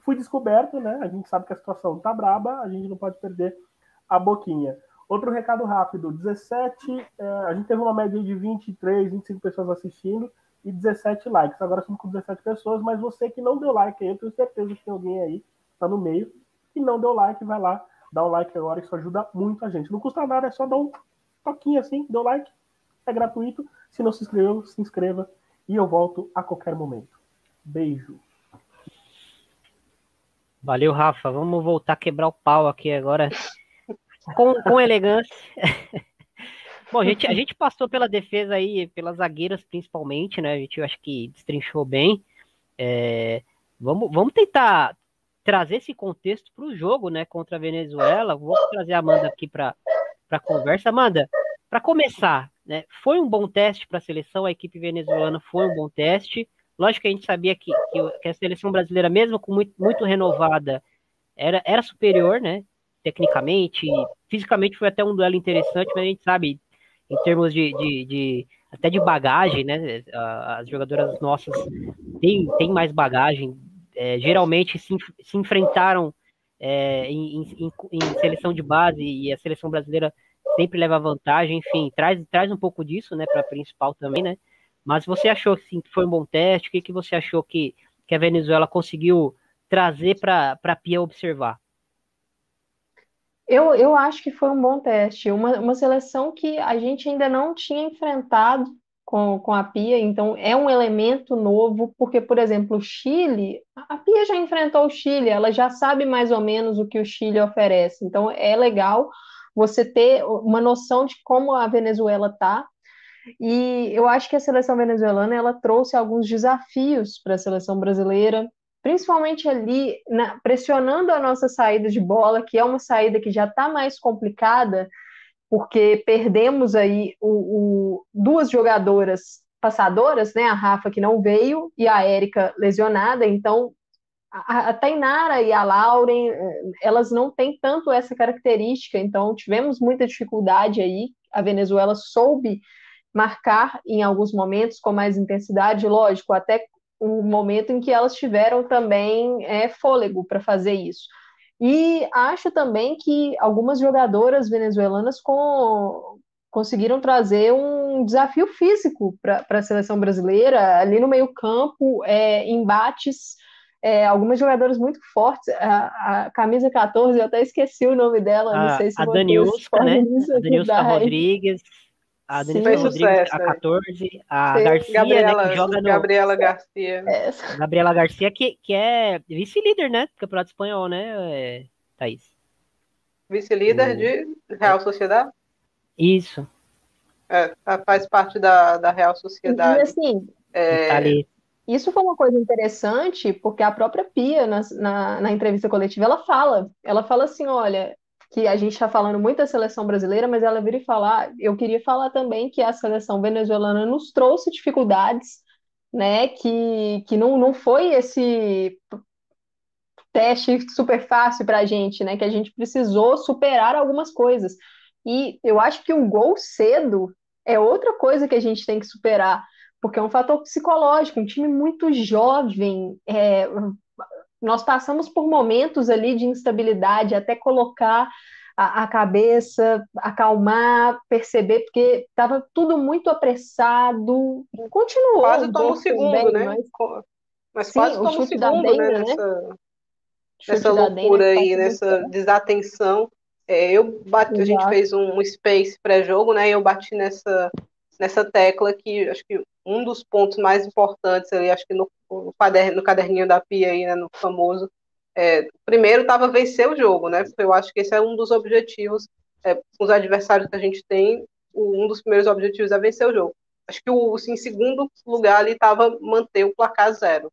fui descoberto, né? A gente sabe que a situação tá braba, a gente não pode perder a boquinha. Outro recado rápido: 17, é, a gente teve uma média de 23, 25 pessoas assistindo e 17 likes. Agora estamos com 17 pessoas, mas você que não deu like aí, eu tenho certeza que tem alguém aí, tá no meio, que não deu like, vai lá, dá um like agora, isso ajuda muito a gente. Não custa nada, é só dar um toquinho assim, deu like, é gratuito. Se não se inscreveu, se inscreva e eu volto a qualquer momento. Beijo. Valeu, Rafa. Vamos voltar a quebrar o pau aqui agora com, com elegância. Bom, a gente, a gente passou pela defesa aí, pelas zagueiras principalmente, né? A gente eu acho que destrinchou bem. É, vamos, vamos tentar trazer esse contexto para o jogo, né, contra a Venezuela. Vou trazer a Amanda aqui para a conversa. Amanda, para começar, né, foi um bom teste para a seleção, a equipe venezuelana foi um bom teste. Lógico que a gente sabia que, que, a seleção brasileira, mesmo com muito, muito renovada, era, era superior, né? Tecnicamente, fisicamente foi até um duelo interessante, mas a gente sabe, em termos de, de, de até de bagagem, né? As jogadoras nossas têm, têm mais bagagem, é, geralmente se, se enfrentaram é, em, em, em, seleção de base e a seleção brasileira sempre leva vantagem, enfim, traz, traz um pouco disso, né, para a principal também, né? Mas você achou que foi um bom teste? O que, que você achou que, que a Venezuela conseguiu trazer para a Pia observar? Eu, eu acho que foi um bom teste. Uma, uma seleção que a gente ainda não tinha enfrentado com, com a Pia, então é um elemento novo, porque, por exemplo, o Chile, a Pia já enfrentou o Chile, ela já sabe mais ou menos o que o Chile oferece, então é legal você ter uma noção de como a Venezuela está. E eu acho que a seleção venezuelana ela trouxe alguns desafios para a seleção brasileira, principalmente ali na, pressionando a nossa saída de bola, que é uma saída que já está mais complicada, porque perdemos aí o, o, duas jogadoras passadoras, né? A Rafa que não veio e a Érica lesionada, então a, a Tainara e a Lauren, eh, elas não têm tanto essa característica, então tivemos muita dificuldade aí. A Venezuela soube marcar em alguns momentos com mais intensidade, lógico, até um momento em que elas tiveram também é, fôlego para fazer isso. E acho também que algumas jogadoras venezuelanas com, conseguiram trazer um desafio físico para a seleção brasileira, ali no meio-campo, é, embates. É, algumas jogadoras muito fortes, a, a, camisa 14, eu até esqueci o nome dela, a, não sei se a Daniusca, né? A Daniusca Rodrigues, a Denise Rodrigues, a 14, a Sim. Garcia, Gabriela, né, que joga no... Gabriela Garcia. É. Gabriela Garcia, que, que é vice-líder, né, do Campeonato Espanhol, né, é, Thaís? Vice-líder de Real Sociedade? Isso. É, faz parte da, da Real Sociedade. E, assim, é... Isso foi uma coisa interessante, porque a própria Pia, na, na, na entrevista coletiva, ela fala, ela fala assim, olha, que a gente está falando muito da seleção brasileira, mas ela vira e falar, eu queria falar também que a seleção venezuelana nos trouxe dificuldades, né? Que, que não, não foi esse teste super fácil para a gente, né? Que a gente precisou superar algumas coisas. E eu acho que o gol cedo é outra coisa que a gente tem que superar, porque é um fator psicológico, um time muito jovem, é, nós passamos por momentos ali de instabilidade até colocar a, a cabeça, acalmar, perceber, porque estava tudo muito apressado. Continuou. Quase toma o segundo, também, né? Mas, mas Sim, quase toma o segundo, Denga, né? Nessa, né? nessa loucura aí, nessa desatenção. É, eu bati, Exato. a gente fez um, um space pré-jogo, né? E eu bati nessa, nessa tecla que acho que um dos pontos mais importantes ali, acho que no, no, no caderninho da Pia aí, né, no famoso, é, primeiro estava vencer o jogo, né? Porque eu acho que esse é um dos objetivos, é, com os adversários que a gente tem, um dos primeiros objetivos é vencer o jogo. Acho que o, assim, em segundo lugar ali estava manter o placar zero.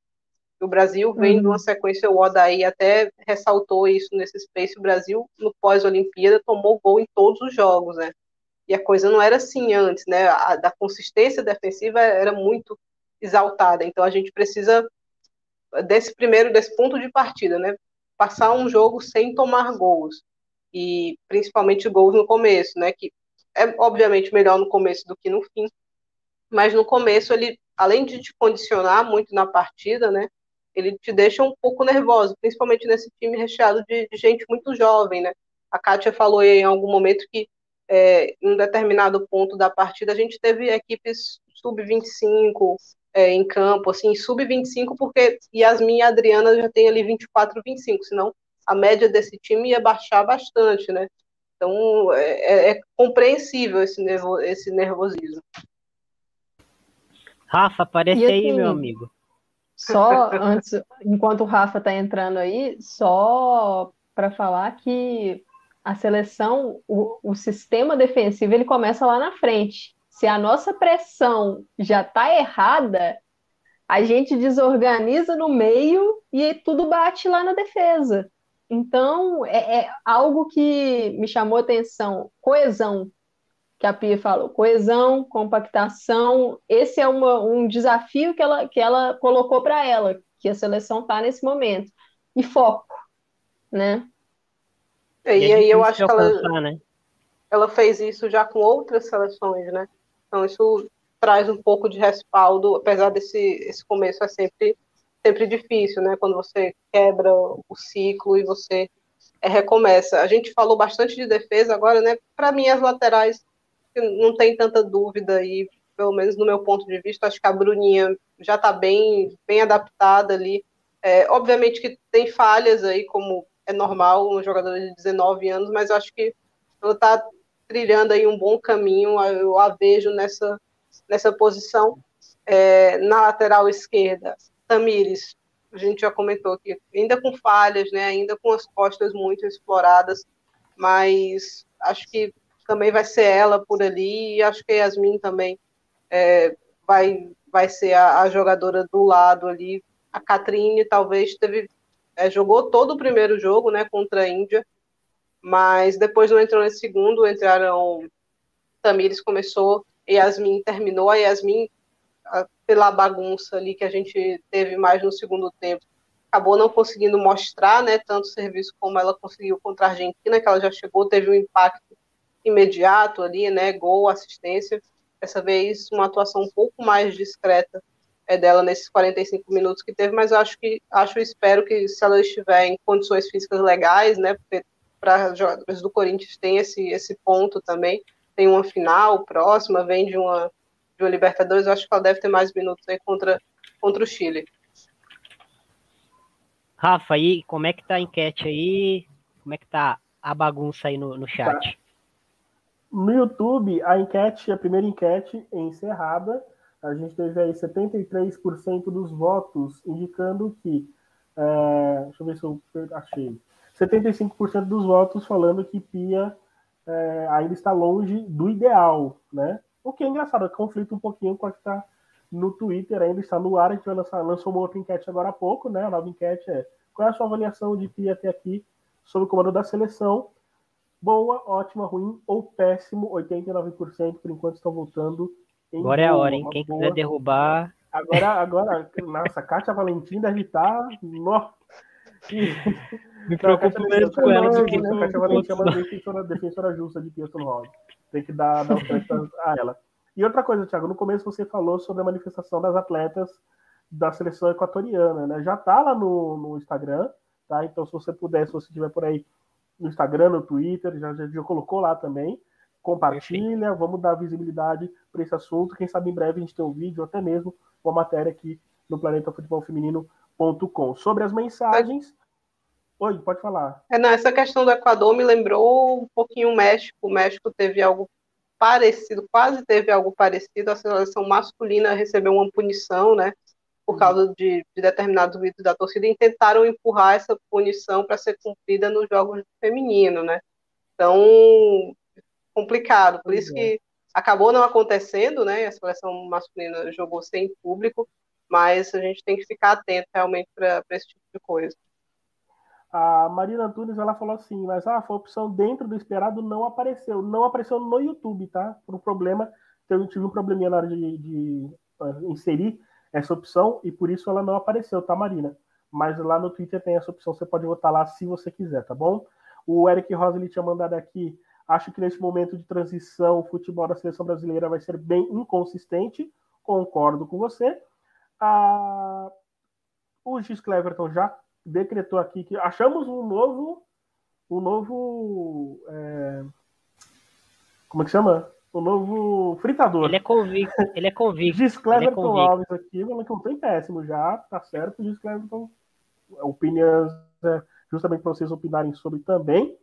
O Brasil vem uhum. de uma sequência, o Odaí até ressaltou isso nesse space, o Brasil, no pós-Olimpíada, tomou gol em todos os jogos, né? E a coisa não era assim antes, né? A, da consistência defensiva era muito exaltada. Então a gente precisa desse primeiro, desse ponto de partida, né? Passar um jogo sem tomar gols. E principalmente gols no começo, né? Que é obviamente melhor no começo do que no fim. Mas no começo ele, além de te condicionar muito na partida, né? Ele te deixa um pouco nervoso, principalmente nesse time recheado de, de gente muito jovem, né? A Kátia falou em algum momento que é, em um determinado ponto da partida, a gente teve equipes sub-25 é, em campo, assim, sub-25, porque Yasmin e Adriana já tem ali 24, 25, senão a média desse time ia baixar bastante, né? Então, é, é, é compreensível esse, nervo, esse nervosismo. Rafa, aparece assim, aí, meu amigo. Só antes, enquanto o Rafa está entrando aí, só para falar que a seleção, o, o sistema defensivo, ele começa lá na frente. Se a nossa pressão já está errada, a gente desorganiza no meio e tudo bate lá na defesa. Então, é, é algo que me chamou atenção, coesão, que a Pia falou, coesão, compactação, esse é uma, um desafio que ela, que ela colocou para ela, que a seleção está nesse momento, e foco, né? E, é e aí eu acho que ela, né? ela fez isso já com outras seleções, né? Então isso traz um pouco de respaldo, apesar desse esse começo é sempre sempre difícil, né? Quando você quebra o ciclo e você é, recomeça. A gente falou bastante de defesa agora, né? Para mim as laterais não tem tanta dúvida e pelo menos no meu ponto de vista acho que a Bruninha já está bem bem adaptada ali. É, obviamente que tem falhas aí, como é normal, uma jogadora de 19 anos, mas eu acho que ela está trilhando aí um bom caminho, eu a vejo nessa, nessa posição. É, na lateral esquerda, Tamires, a gente já comentou aqui, ainda com falhas, né, ainda com as costas muito exploradas, mas acho que também vai ser ela por ali, e acho que a Yasmin também é, vai, vai ser a, a, jogadora do lado ali. A Catrine talvez teve, é, jogou todo o primeiro jogo né, contra a Índia, mas depois não entrou nesse segundo, entraram Tamires começou, Yasmin terminou, a Yasmin, pela bagunça ali que a gente teve mais no segundo tempo, acabou não conseguindo mostrar né, tanto serviço como ela conseguiu contra a Argentina, que ela já chegou, teve um impacto imediato ali, né, gol, assistência, dessa vez uma atuação um pouco mais discreta é dela nesses 45 minutos que teve, mas acho que acho espero que se ela estiver em condições físicas legais, né, porque para jogadores do Corinthians tem esse, esse ponto também. Tem uma final próxima, vem de uma, de uma Libertadores, eu acho que ela deve ter mais minutos aí contra, contra o Chile. Rafa, aí, como é que tá a enquete aí? Como é que tá a bagunça aí no, no chat? Tá. No YouTube, a enquete, a primeira enquete é encerrada. A gente teve aí 73% dos votos indicando que. É, deixa eu ver se eu achei. 75% dos votos falando que Pia é, ainda está longe do ideal, né? O que é engraçado, conflito um pouquinho com a que está no Twitter, ainda está no ar, a gente vai lançar, lançou uma outra enquete agora há pouco, né? A nova enquete é qual é a sua avaliação de Pia até aqui sobre o comando da seleção? Boa, ótima, ruim ou péssimo, 89% por enquanto estão votando em Agora é a hora, hein? Quem boa. quiser derrubar. Agora, agora, nossa, Kátia Valentim deve estar. No... Me preocupo menos com ela do que com a Kátia Valentim é uma defensora, defensora justa de Pearson Hall. Tem que dar, dar a ela. E outra coisa, Thiago, no começo você falou sobre a manifestação das atletas da seleção equatoriana, né? Já tá lá no, no Instagram, tá? Então, se você puder, se você estiver por aí no Instagram, no Twitter, já, já, já colocou lá também. Compartilha, vamos dar visibilidade para esse assunto. Quem sabe em breve a gente tem um vídeo, até mesmo uma matéria aqui no Planeta Futebol Feminino.com. Sobre as mensagens, Oi, pode falar. É, não, essa questão do Equador me lembrou um pouquinho o México. O México teve algo parecido, quase teve algo parecido. A seleção masculina recebeu uma punição, né? Por uhum. causa de, de determinados vídeos da torcida, e tentaram empurrar essa punição para ser cumprida nos jogos feminino, né? Então, complicado. Por isso que é. acabou não acontecendo, né? A seleção masculina jogou sem público, mas a gente tem que ficar atento realmente para esse tipo de coisa. A Marina Antunes ela falou assim, mas ah, a opção dentro do esperado não apareceu. Não apareceu no YouTube, tá? Por um problema, eu tive um probleminha na hora de, de uh, inserir essa opção e por isso ela não apareceu, tá, Marina? Mas lá no Twitter tem essa opção, você pode votar lá se você quiser, tá bom? O Eric Rosa ele tinha mandado aqui. Acho que nesse momento de transição, o futebol da seleção brasileira vai ser bem inconsistente. Concordo com você. Ah, o Gis Cleverton já decretou aqui que achamos um novo, um novo, é, como é que chama? O um novo fritador. Ele é convicto, ele é convicto. Diz Cleverton é Alves aqui, falando que não tem péssimo já, tá certo. Diz Cleverton, opiniões é, justamente para vocês opinarem sobre também.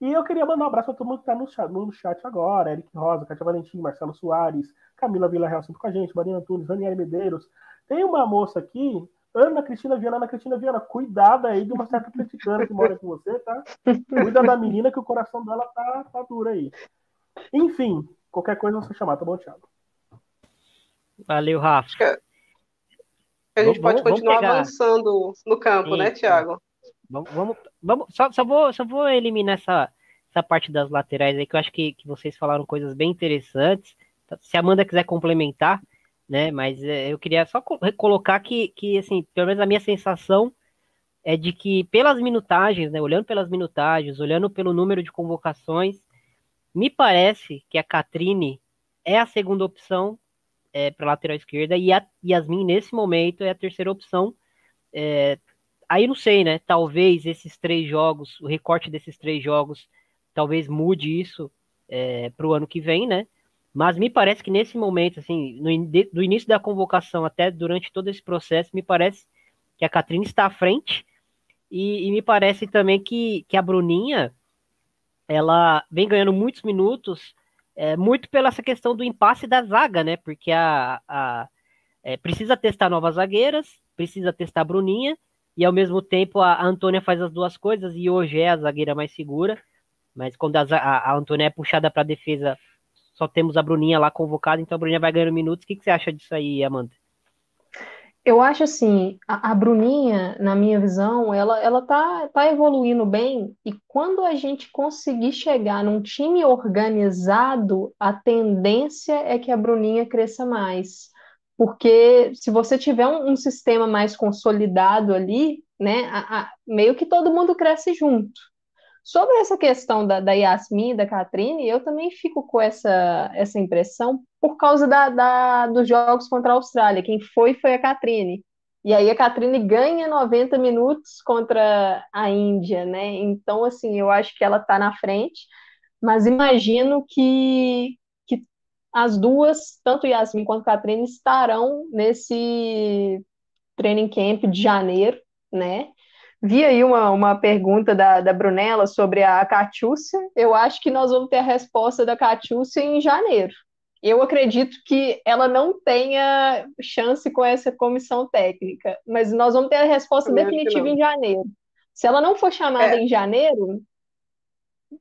E eu queria mandar um abraço para todo mundo que está no chat, no chat agora: Eric Rosa, Cátia Valentim, Marcelo Soares, Camila Villarreal sempre com a gente, Marina Antunes, Daniela Medeiros. Tem uma moça aqui Ana Cristina Viana, Ana Cristina Viana, cuidado aí de uma certa atleticana que mora com você, tá? Cuida da menina que o coração dela tá, tá duro aí. Enfim, qualquer coisa você chamar, tá bom, Thiago? Valeu, Rafa. A gente vamos, pode continuar avançando no campo, Sim, né, Thiago? Vamos, vamos, vamos só, só, vou, só vou eliminar essa, essa parte das laterais aí, que eu acho que, que vocês falaram coisas bem interessantes. Se a Amanda quiser complementar, né? Mas é, eu queria só colocar que, que, assim, pelo menos a minha sensação é de que pelas minutagens, né? Olhando pelas minutagens, olhando pelo número de convocações, me parece que a Catrine é a segunda opção é, para lateral esquerda e a Yasmin, nesse momento, é a terceira opção. É, aí não sei, né? Talvez esses três jogos, o recorte desses três jogos, talvez mude isso é, para o ano que vem, né? Mas me parece que nesse momento, assim, no, do início da convocação até durante todo esse processo, me parece que a Catrine está à frente e, e me parece também que, que a Bruninha ela vem ganhando muitos minutos é, muito pela essa questão do impasse da zaga, né? Porque a, a é, precisa testar novas zagueiras, precisa testar a Bruninha, e ao mesmo tempo a, a Antônia faz as duas coisas, e hoje é a zagueira mais segura, mas quando a, a, a Antônia é puxada para a defesa, só temos a Bruninha lá convocada, então a Bruninha vai ganhando minutos. O que, que você acha disso aí, Amanda? Eu acho assim, a, a, Bruninha, na minha visão, ela, ela tá, tá evoluindo bem, e quando a gente conseguir chegar num time organizado, a tendência é que a Bruninha cresça mais. Porque se você tiver um, um sistema mais consolidado ali, né, a, a, meio que todo mundo cresce junto. Sobre essa questão da, da Yasmin e da Catrine, eu também fico com essa, essa impressão por causa da, da, dos jogos contra a Austrália. Quem foi foi a Catrine. E aí a Catrine ganha 90 minutos contra a Índia, né? Então, assim, eu acho que ela está na frente, mas imagino que, que as duas, tanto Yasmin quanto Catrine, estarão nesse training camp de janeiro, né? Vi aí uma, uma pergunta da, da Brunella sobre a Catiúcia. Eu acho que nós vamos ter a resposta da Catiúcia em janeiro. Eu acredito que ela não tenha chance com essa comissão técnica, mas nós vamos ter a resposta definitiva em janeiro. Se ela não for chamada é. em janeiro.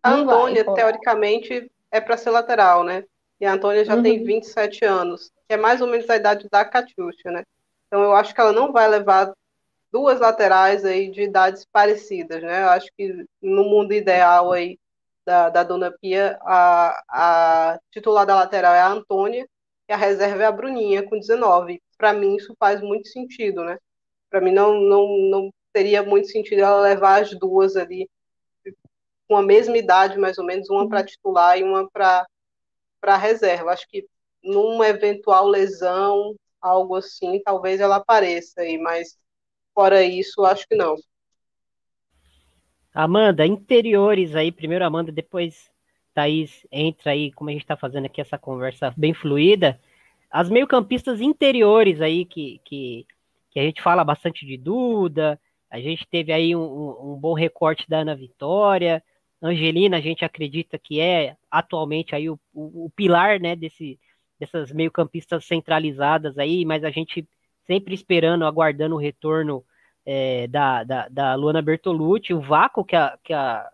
A Antônia, vai, teoricamente, é para ser lateral, né? E a Antônia já uhum. tem 27 anos, que é mais ou menos a idade da Catiúcia, né? Então eu acho que ela não vai levar duas laterais aí de idades parecidas, né? Eu acho que no mundo ideal aí da, da Dona Pia, a, a titular da lateral é a Antônia e a reserva é a Bruninha, com 19. Para mim isso faz muito sentido, né? Para mim não, não, não teria muito sentido ela levar as duas ali com a mesma idade, mais ou menos, uma para titular e uma para reserva. Acho que numa eventual lesão, algo assim, talvez ela apareça aí, mas Fora isso, acho que não. Amanda, interiores aí, primeiro Amanda, depois Thaís entra aí, como a gente está fazendo aqui essa conversa bem fluida. As meio-campistas interiores aí, que, que, que, a gente fala bastante de Duda, a gente teve aí um, um, bom recorte da Ana Vitória, Angelina, a gente acredita que é atualmente aí o, o, o pilar, né, desse, dessas meio-campistas centralizadas aí, mas a gente sempre esperando, aguardando o retorno é, da, da, da, Luana Bertolucci, o vácuo que a, que a,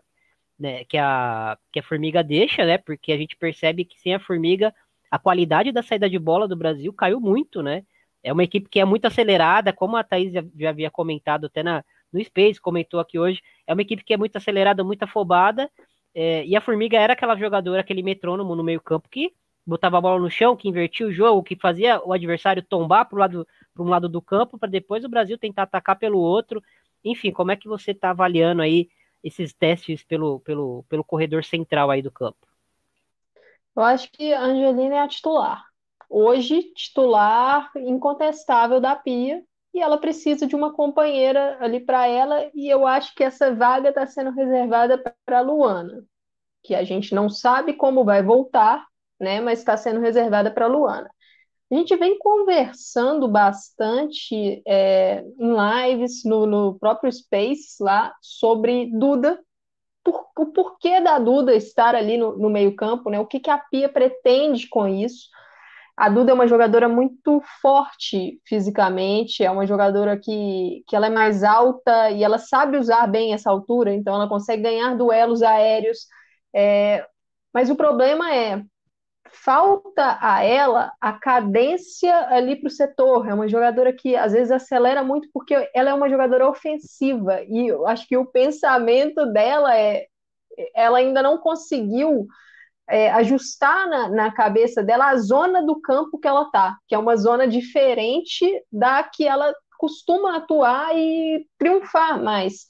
né, que a, que a Formiga deixa, né? Porque a gente percebe que sem a Formiga, a qualidade da saída de bola do Brasil caiu muito, né? É uma equipe que é muito acelerada, como a Thaís já, já havia comentado até na, no Space, comentou aqui hoje, é uma equipe que é muito acelerada, muito afobada, é, e a Formiga era aquela jogadora, aquele metrônomo no meio campo que botava a bola no chão, que invertia o jogo, que fazia o adversário tombar para lado, um lado do campo, para depois o Brasil tentar atacar pelo outro. Enfim, como é que você está avaliando aí esses testes pelo, pelo, pelo corredor central aí do campo? Eu acho que a Angelina é a titular. Hoje, titular incontestável da Pia, e ela precisa de uma companheira ali para ela, e eu acho que essa vaga está sendo reservada para a Luana, que a gente não sabe como vai voltar, né? Mas está sendo reservada para Luana. A gente vem conversando bastante é, em lives, no, no, próprio Space lá, sobre Duda, por, o porquê da Duda estar ali no, no meio-campo, né? O que, que a Pia pretende com isso. A Duda é uma jogadora muito forte fisicamente, é uma jogadora que, que ela é mais alta e ela sabe usar bem essa altura, então ela consegue ganhar duelos aéreos. É, mas o problema é falta a ela a cadência ali para o setor. É uma jogadora que às vezes acelera muito porque ela é uma jogadora ofensiva e eu acho que o pensamento dela é ela ainda não conseguiu é, ajustar na, na, cabeça dela a zona do campo que ela está, que é uma zona diferente da que ela costuma atuar e triunfar mais.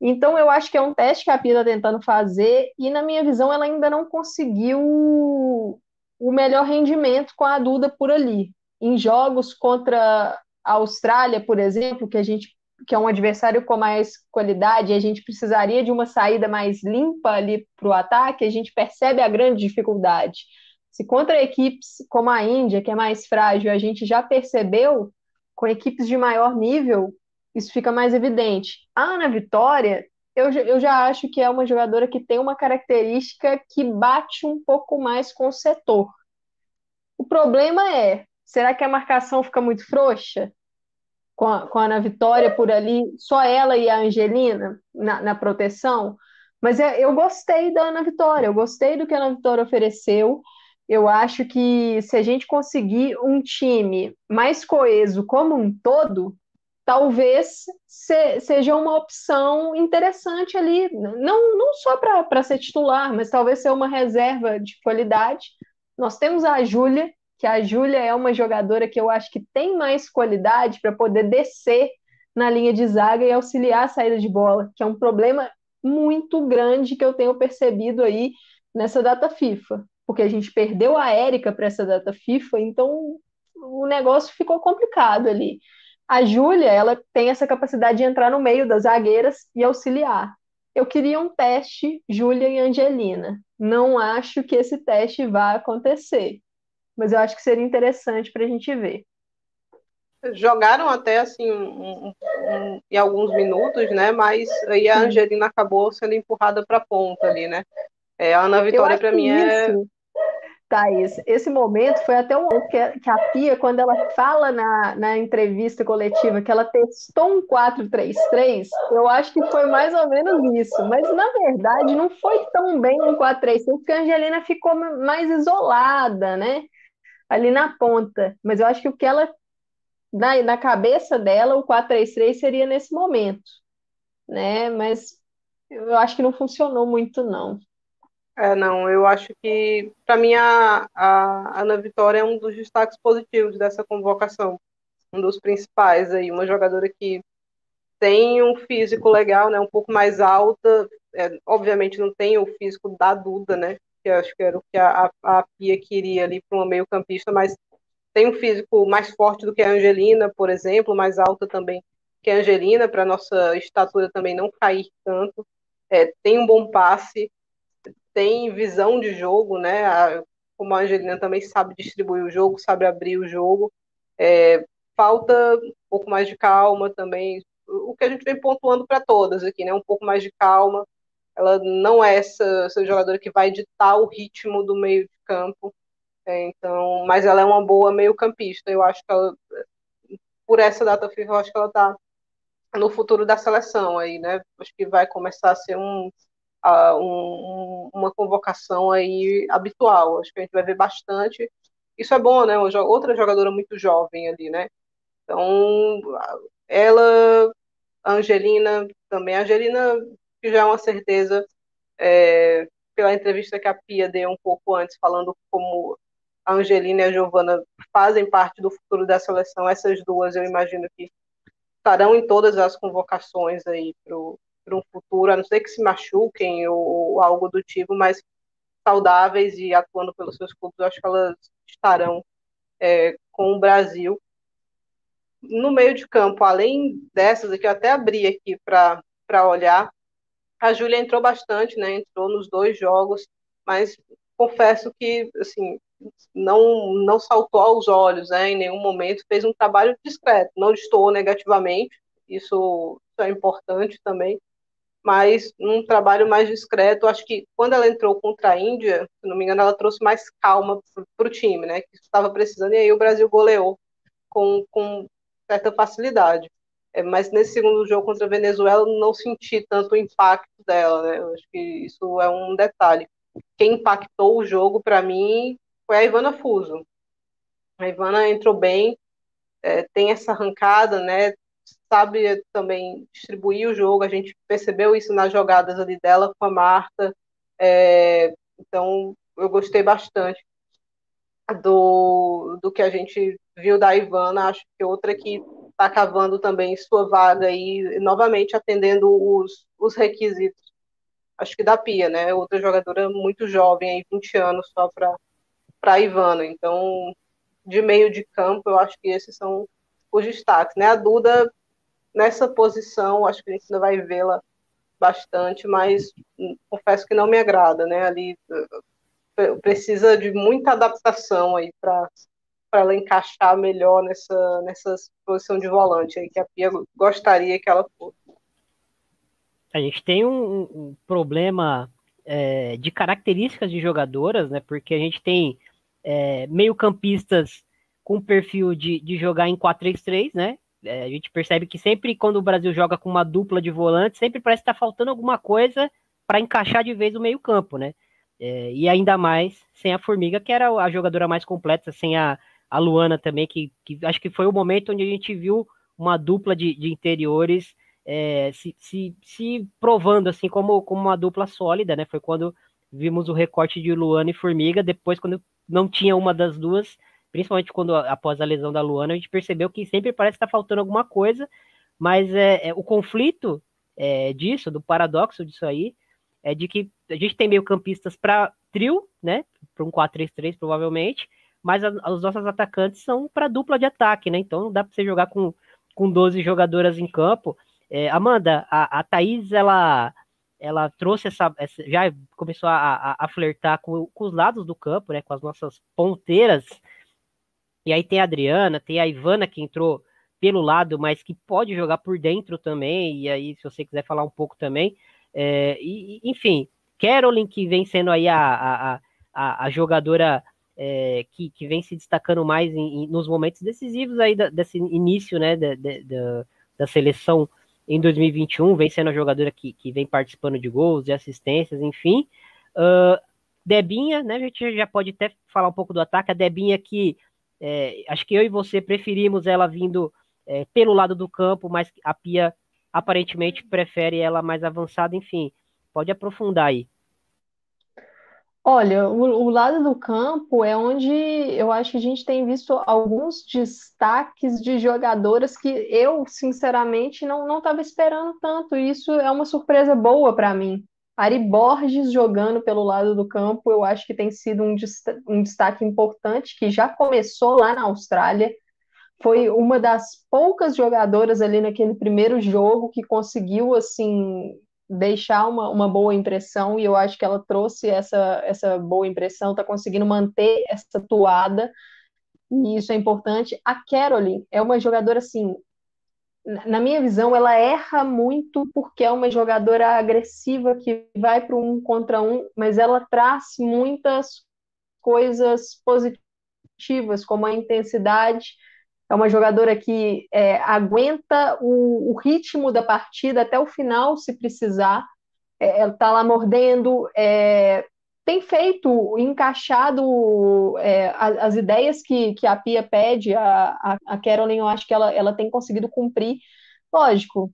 Então, eu acho que é um teste que a Pia está tentando fazer, e na minha visão, ela ainda não conseguiu o melhor rendimento com a Duda por ali. Em jogos contra a Austrália, por exemplo, que a gente que é um adversário com mais qualidade, a gente precisaria de uma saída mais limpa ali para o ataque, a gente percebe a grande dificuldade. Se contra equipes como a Índia, que é mais frágil, a gente já percebeu, com equipes de maior nível, isso fica mais evidente. A Ana Vitória, eu, eu já acho que é uma jogadora que tem uma característica que bate um pouco mais com o setor. O problema é, será que a marcação fica muito frouxa? Com a, com a Ana Vitória por ali, só ela e a Angelina na, na proteção? Mas eu, eu gostei da Ana Vitória, eu gostei do que a Ana Vitória ofereceu. Eu acho que se a gente conseguir um time mais coeso como um todo, talvez se, seja uma opção interessante ali, não, não só para ser titular, mas talvez ser uma reserva de qualidade. Nós temos a Júlia, que a Júlia é uma jogadora que eu acho que tem mais qualidade para poder descer na linha de zaga e auxiliar a saída de bola, que é um problema muito grande que eu tenho percebido aí nessa data FIFA, porque a gente perdeu a Érica para essa data FIFA, então o negócio ficou complicado ali. A Júlia, ela tem essa capacidade de entrar no meio das zagueiras e auxiliar. Eu queria um teste Júlia e Angelina. Não acho que esse teste vá acontecer, mas eu acho que seria interessante para a gente ver. Jogaram até assim um, um, um, em alguns minutos, né? Mas aí a Angelina acabou sendo empurrada para a ponta ali, né? É, a Ana Vitória para mim é isso. é Thaís, esse momento foi até um que, que a Pia, quando ela fala na, na entrevista coletiva que ela testou um 433, eu acho que foi mais ou menos isso. Mas, na verdade, não foi tão bem um 433, porque a Angelina ficou mais isolada, né? Ali na ponta. Mas eu acho que o que ela. Na, na cabeça dela, o 433 seria nesse momento, né? Mas eu acho que não funcionou muito, não. É, não, eu acho que, para mim, a, a Ana Vitória é um dos destaques positivos dessa convocação, um dos principais aí, uma jogadora que tem um físico legal, né, um pouco mais alta, é, obviamente não tem o físico da Duda, né, que acho que era o que a, a, a Pia queria ali para uma meio campista, mas tem um físico mais forte do que a Angelina, por exemplo, mais alta também que a Angelina, para nossa estatura também não cair tanto, é, tem um bom passe, tem visão de jogo, né? A, como a Angelina também sabe distribuir o jogo, sabe abrir o jogo. É, falta um pouco mais de calma também. O que a gente vem pontuando para todas aqui, né? Um pouco mais de calma. Ela não é essa, essa jogadora que vai ditar o ritmo do meio de campo. É, então, mas ela é uma boa meio-campista. Eu acho que ela, por essa data FIFA, eu acho que ela está no futuro da seleção aí, né? Acho que vai começar a ser um, uh, um, uma convocação aí habitual. Acho que a gente vai ver bastante. Isso é bom, né? Outra jogadora muito jovem ali, né? Então, ela, a Angelina também. A Angelina, que já é uma certeza, é, pela entrevista que a Pia deu um pouco antes, falando como a Angelina e a Giovana fazem parte do futuro da seleção, essas duas eu imagino que estarão em todas as convocações aí para para um futuro, a não ser que se machuquem ou, algo do tipo, mas saudáveis e atuando pelos seus clubes, eu acho que elas estarão é, com o Brasil. No meio de campo, além dessas aqui, eu até abri aqui para olhar, a Júlia entrou bastante, né? Entrou nos dois jogos, mas confesso que assim não não saltou aos olhos, né? Em nenhum momento fez um trabalho discreto, não estou negativamente, isso é importante também, mas num trabalho mais discreto. Acho que quando ela entrou contra a Índia, se não me engano, ela trouxe mais calma para o time, né? Que estava precisando, e aí o Brasil goleou com, com certa facilidade. É, mas nesse segundo jogo contra a Venezuela, não senti tanto o impacto dela, né? Eu acho que isso é um detalhe. Quem impactou o jogo, para mim, foi a Ivana Fuso. A Ivana entrou bem, é, tem essa arrancada, né? Sabe também distribuir o jogo. A gente percebeu isso nas jogadas ali dela com a Marta. É, então, eu gostei bastante do, do que a gente viu da Ivana. Acho que outra que está cavando também sua vaga e novamente atendendo os, os requisitos. Acho que da Pia, né? Outra jogadora muito jovem, aí 20 anos só para a Ivana. Então, de meio de campo, eu acho que esses são os destaques, né? A Duda nessa posição, acho que a gente ainda vai vê-la bastante, mas confesso que não me agrada, né? Ali precisa de muita adaptação aí para para ela encaixar melhor nessa, nessa posição de volante aí que a Pia gostaria que ela fosse. A gente tem um, um problema é, de características de jogadoras, né? Porque a gente tem é, meio-campistas com perfil de, de jogar em 4-3-3, né? É, a gente percebe que sempre quando o Brasil joga com uma dupla de volantes, sempre parece estar tá faltando alguma coisa para encaixar de vez o meio-campo, né? É, e ainda mais sem a Formiga, que era a jogadora mais completa, sem a, a Luana também, que, que acho que foi o momento onde a gente viu uma dupla de, de interiores é, se, se, se, provando assim como, como uma dupla sólida, né? Foi quando vimos o recorte de Luana e Formiga, depois quando não tinha uma das duas, principalmente quando após a lesão da Luana, a gente percebeu que sempre parece estar tá faltando alguma coisa, mas é, é o conflito é, disso, do paradoxo disso aí, é de que a gente tem meio campistas para trio, né? Para um 4-3-3 provavelmente, mas a, os nossos atacantes são para dupla de ataque, né? Então não dá para você jogar com, com 12 jogadoras em campo. É, Amanda, a, a Thaís, ela, ela trouxe essa, essa já começou a, a, a flertar com, com, os lados do campo, né? Com as nossas ponteiras. E aí tem a Adriana, tem a Ivana que entrou pelo lado, mas que pode jogar por dentro também. E aí, se você quiser falar um pouco também. É, e, enfim, Carolyn, que vem sendo aí a, a, a, a jogadora é, que, que vem se destacando mais em, em, nos momentos decisivos aí da, desse início né, da, da, da, seleção em 2021, vem sendo a jogadora que, que vem participando de gols, de assistências, enfim. Uh, Debinha, né, a gente já pode até falar um pouco do ataque, a Debinha que é, acho que eu e você preferimos ela vindo é, pelo lado do campo, mas a Pia aparentemente prefere ela mais avançada, enfim, pode aprofundar aí. Olha, o, o lado do campo é onde eu acho que a gente tem visto alguns destaques de jogadoras que eu, sinceramente, não estava esperando tanto. Isso é uma surpresa boa para mim. Ari Borges jogando pelo lado do campo, eu acho que tem sido um, um destaque importante, que já começou lá na Austrália. Foi uma das poucas jogadoras ali naquele primeiro jogo que conseguiu, assim, deixar uma, uma boa impressão, e eu acho que ela trouxe essa, essa boa impressão, está conseguindo manter essa toada, e isso é importante. A Caroline é uma jogadora assim, na minha visão, ela erra muito porque é uma jogadora agressiva que vai para um contra um, mas ela traz muitas coisas positivas, como a intensidade, é uma jogadora que é, aguenta o, o, ritmo da partida até o final, se precisar. É, ela está lá mordendo, é, tem feito, encaixado é, as, as, ideias que, que a Pia pede, a, a, a Carolyn, eu acho que ela, ela tem conseguido cumprir. Lógico,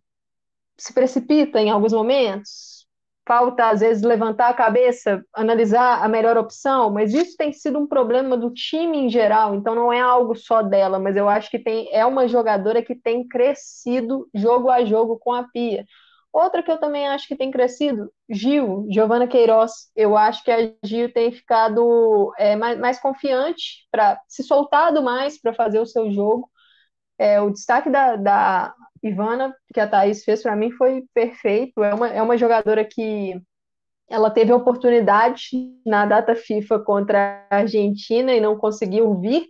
se precipita em alguns momentos, falta, às vezes, levantar a cabeça, analisar a melhor opção, mas isso tem sido um problema do time em geral, então não é algo só dela, mas eu acho que tem, é uma jogadora que tem crescido jogo a jogo com a Pia. Outra que eu também acho que tem crescido, Gil, Giovana Queiroz. Eu acho que a Gil tem ficado é, mais, mais confiante, para se soltado mais para fazer o seu jogo. É, o destaque da, da Ivana, que a Thaís fez para mim foi perfeito. É uma, é uma jogadora que ela teve a oportunidade na data FIFA contra a Argentina e não conseguiu vir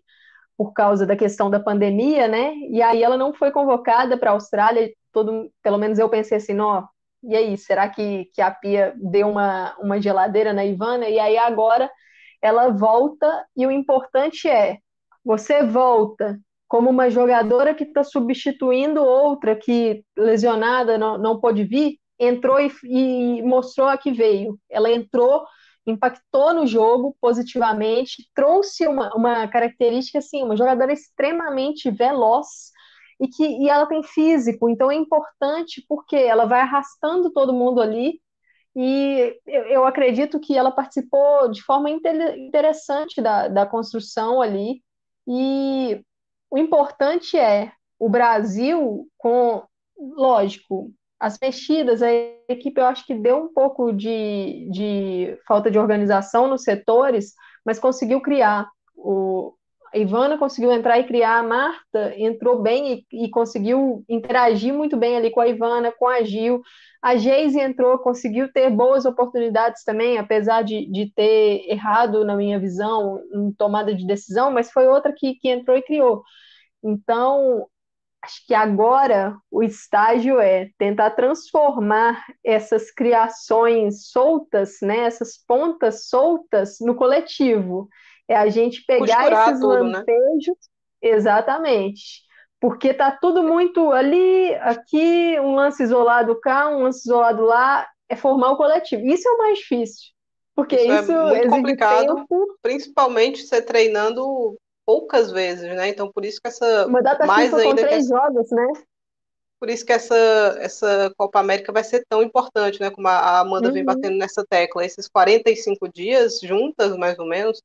por causa da questão da pandemia, né? E aí ela não foi convocada para a Austrália. Todo, pelo menos eu pensei assim, ó, e aí, será que, que a Pia deu uma, uma geladeira na Ivana? E aí agora ela volta e o importante é, você volta como uma jogadora que está substituindo outra que lesionada não, não pôde vir, entrou e, e, mostrou a que veio. Ela entrou impactou no jogo positivamente, trouxe uma, uma característica, assim, uma jogadora extremamente veloz, e que e ela tem físico, então é importante porque ela vai arrastando todo mundo ali. E eu, eu acredito que ela participou de forma interessante da, da construção ali. E o importante é o Brasil com, lógico, as mexidas, a equipe eu acho que deu um pouco de, de falta de organização nos setores, mas conseguiu criar o, Ivana conseguiu entrar e criar, a Marta entrou bem e, e, conseguiu interagir muito bem ali com a Ivana, com a Gil. A Geise entrou, conseguiu ter boas oportunidades também, apesar de, de ter errado, na minha visão, em tomada de decisão, mas foi outra que, que entrou e criou. Então, acho que agora o estágio é tentar transformar essas criações soltas, né, essas pontas soltas no coletivo. É a gente pegar Costurar esses tudo, né? lampejos, né? exatamente, porque tá tudo muito ali, aqui, um lance isolado cá, um lance isolado lá, é formar o coletivo. Isso é o mais difícil, porque isso, isso é muito complicado, tempo. principalmente você treinando poucas vezes, né? Então por isso que essa uma data mais ainda com três essa... jogos, né? Por isso que essa essa Copa América vai ser tão importante, né? Como a Amanda uhum. vem batendo nessa tecla, esses 45 dias juntas, mais ou menos,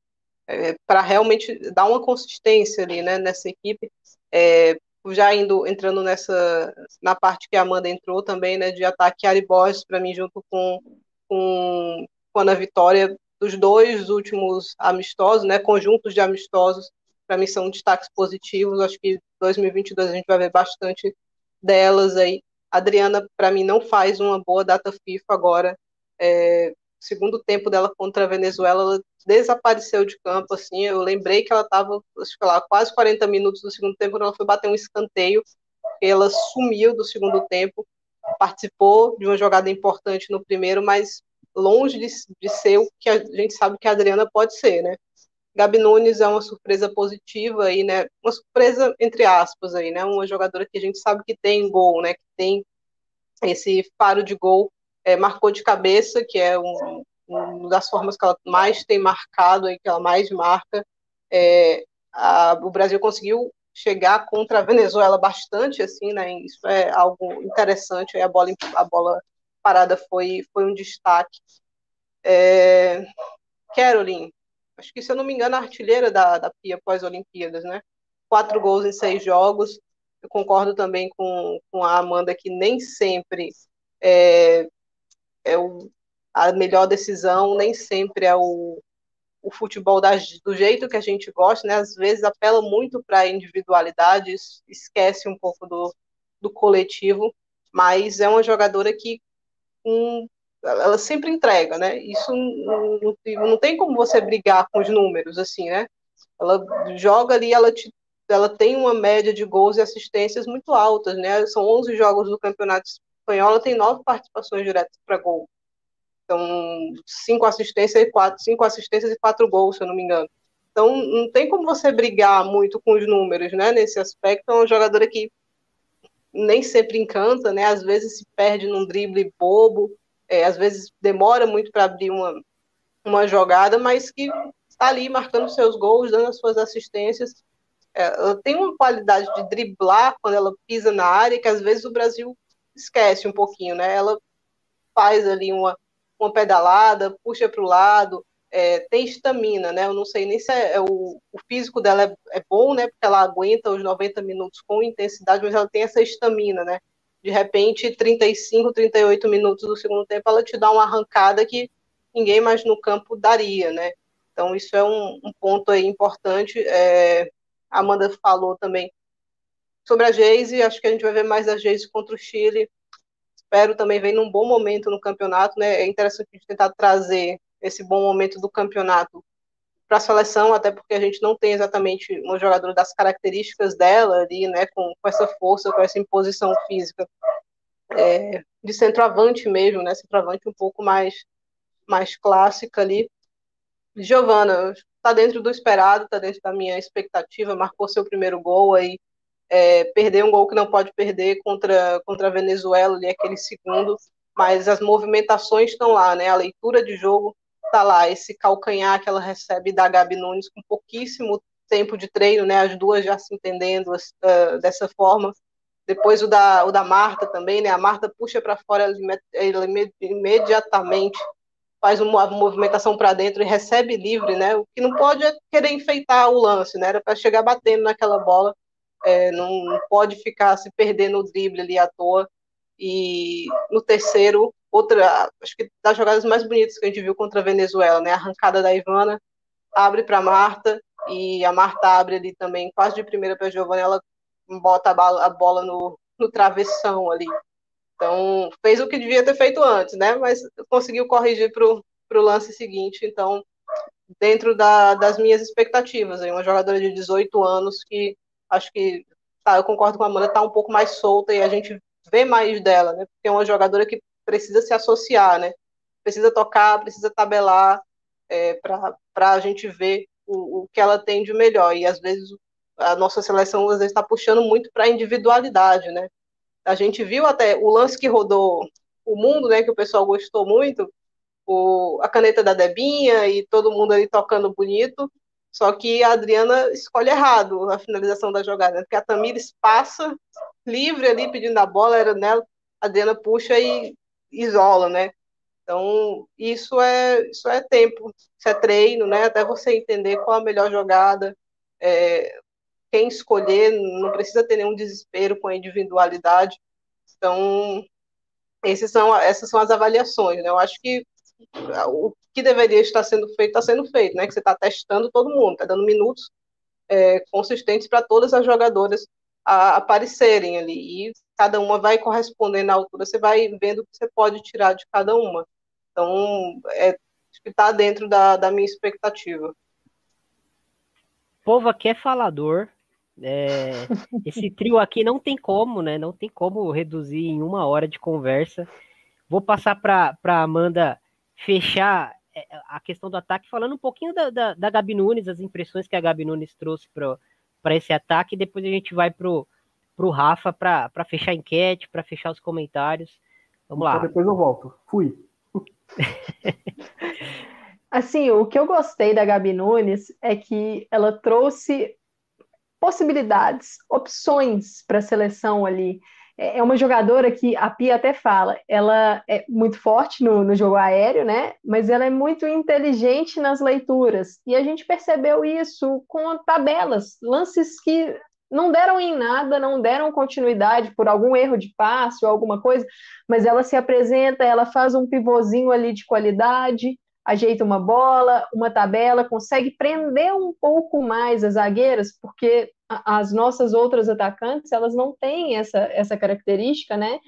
é, para realmente dar uma consistência ali, né, nessa equipe. É, já indo entrando nessa na parte que a Amanda entrou também, né, de ataque Ari Borges para mim junto com com, com a Ana Vitória dos dois últimos amistosos, né, conjuntos de amistosos, para mim são destaques positivos. Acho que 2022 a gente vai ver bastante delas aí. Adriana, para mim, não faz uma boa data FIFA agora. É, segundo tempo dela contra a Venezuela, ela desapareceu de campo, assim, eu lembrei que ela estava, lá, quase 40 minutos do segundo tempo, quando ela foi bater um escanteio, ela sumiu do segundo tempo, participou de uma jogada importante no primeiro, mas longe de, de ser o que a gente sabe que a Adriana pode ser, né? Gabi Nunes é uma surpresa positiva aí, né? Uma surpresa entre aspas aí, né? Uma jogadora que a gente sabe que tem gol, né? Que tem esse faro de gol é, marcou de cabeça, que é um, uma das formas que ela mais tem marcado e que ela mais marca. É, a, o Brasil conseguiu chegar contra a Venezuela bastante, assim, né? Isso é algo interessante. A bola, a bola parada foi, foi um destaque. É, Caroline, acho que se eu não me engano, a artilheira da, da Pia pós-Olimpíadas, né? Quatro gols em seis jogos. Eu concordo também com, com a Amanda que nem sempre é, é o, a melhor decisão, nem sempre é o, o futebol da, do jeito que a gente gosta, né? Às vezes apela muito para a individualidade, esquece um pouco do, do coletivo, mas é uma jogadora que um, ela sempre entrega, né? Isso não, não, não, tem como você brigar com os números, assim, né? Ela joga ali, ela, te, ela tem uma média de gols e assistências muito altas, né? São 11 jogos do campeonato espanhola tem nove participações diretas para gol. Então, cinco assistências e quatro, cinco assistências e quatro gols, se eu não me engano. Então, não tem como você brigar muito com os números, né? Nesse aspecto, é uma jogadora que nem sempre encanta, né? Às vezes se perde num drible bobo, é, às vezes demora muito para abrir uma, uma jogada, mas que está ali marcando seus gols, dando as suas assistências. É, ela tem uma qualidade de driblar quando ela pisa na área que às vezes o Brasil esquece um pouquinho, né? Ela faz ali uma, uma pedalada, puxa para o lado, é, tem estamina, né? Eu não sei nem se é, é o, o, físico dela é, é, bom, né? Porque ela aguenta os 90 minutos com intensidade, mas ela tem essa estamina, né? De repente, 35, 38 minutos do segundo tempo, ela te dá uma arrancada que ninguém mais no campo daria, né? Então, isso é um, um ponto aí importante. É, Amanda falou também Sobre a Geise, acho que a gente vai ver mais a Geise contra o Chile. Espero também ver num bom momento no campeonato, né? É interessante a gente tentar trazer esse bom momento do campeonato para a seleção, até porque a gente não tem exatamente um jogador das características dela ali, né? Com, com essa força, com essa imposição física. É, de centroavante mesmo, né? Centroavante um pouco mais, mais clássica ali. Giovana, está dentro do esperado, está dentro da minha expectativa, marcou seu primeiro gol aí é, perder um gol que não pode perder contra, contra a Venezuela, ali, aquele segundo, mas as movimentações estão lá, né? A leitura de jogo tá lá esse calcanhar que ela recebe da Gabi Nunes com pouquíssimo tempo de treino, né? As duas já se entendendo uh, dessa forma. Depois o da, o da Marta também, né? A Marta puxa para fora, ela imediatamente faz uma movimentação para dentro e recebe livre, né? O que não pode é querer enfeitar o lance, né? Era para chegar batendo naquela bola, é, não, pode ficar se perdendo o drible ali à toa. E no terceiro, outra, acho que das jogadas mais bonitas que a gente viu contra a Venezuela, né? A arrancada da Ivana abre para Marta e a Marta abre ali também, quase de primeira para a Giovanna, ela bota a bola, a bola no, no travessão ali. Então, fez o que devia ter feito antes, né? Mas conseguiu corrigir para o lance seguinte. Então, dentro da, das minhas expectativas, uma jogadora de 18 anos que acho que, tá, eu concordo com a Amanda, está um pouco mais solta e a gente vê mais dela, né? Porque é uma jogadora que precisa se associar, né? Precisa tocar, precisa tabelar é, para a gente ver o, o que ela tem de melhor. E às vezes a nossa seleção às vezes está puxando muito para a individualidade, né? A gente viu até o lance que rodou o mundo, né, que o pessoal gostou muito, o, a caneta da Debinha e todo mundo ali tocando bonito, só que a Adriana escolhe errado a finalização da jogada, né? porque a Tamires passa livre ali pedindo a bola, era nela, a Adriana puxa e isola, né? Então, isso é, isso é tempo, isso é treino, né? Até você entender qual a melhor jogada, é, quem escolher, não precisa ter nenhum desespero com a individualidade. Então, esses são, essas são as avaliações. Né? Eu acho que o que deveria estar sendo feito está sendo feito, né? Que você está testando todo mundo, está dando minutos é, consistentes para todas as jogadoras a, aparecerem ali e cada uma vai correspondendo na altura. Você vai vendo o que você pode tirar de cada uma. Então, é, acho que está dentro da, da minha expectativa. O povo aqui é falador, é, esse trio aqui não tem como, né? Não tem como reduzir em uma hora de conversa. Vou passar para Amanda fechar é, a questão do ataque, falando um pouquinho da, da, da Gabi Nunes, as impressões que a Gabi Nunes trouxe para esse ataque, e depois a gente vai pro, pro Rafa para fechar a enquete, para fechar os comentários. Vamos lá. Então depois eu volto. Fui. Assim, o que eu gostei da Gabi Nunes é que ela trouxe possibilidades, opções para a seleção ali. É, é uma jogadora que a Pia até fala, ela é muito forte no, no jogo aéreo, né? Mas ela é muito inteligente nas leituras. E a gente percebeu isso com tabelas, lances que não deram em nada, não deram continuidade por algum erro de passe ou alguma coisa, mas ela se apresenta, ela faz um pivôzinho ali de qualidade, ajeita uma bola, uma tabela, consegue prender um pouco mais as zagueiras, porque as nossas outras atacantes, elas não têm essa, essa característica, né?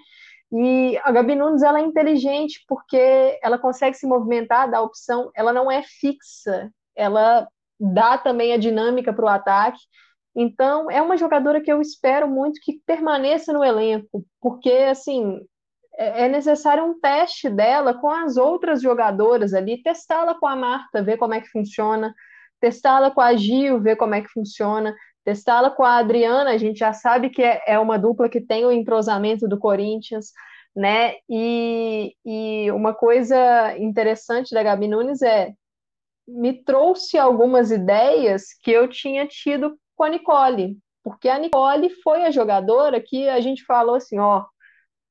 E a Gabi Nunes, ela é inteligente porque ela consegue se movimentar, dá opção, ela não é fixa, ela dá também a dinâmica para o ataque. Então, é uma jogadora que eu espero muito que permaneça no elenco, porque, assim, é, é necessário um teste dela com as outras jogadoras ali, testá-la com a Marta, ver como é que funciona, testá-la com a Gil, ver como é que funciona, testá-la com a Adriana, a gente já sabe que é, é uma dupla que tem o entrosamento do Corinthians, né? E, e uma coisa interessante da Gabi Nunes é me trouxe algumas ideias que eu tinha tido com a Nicole, porque a Nicole foi a jogadora que a gente falou assim, ó,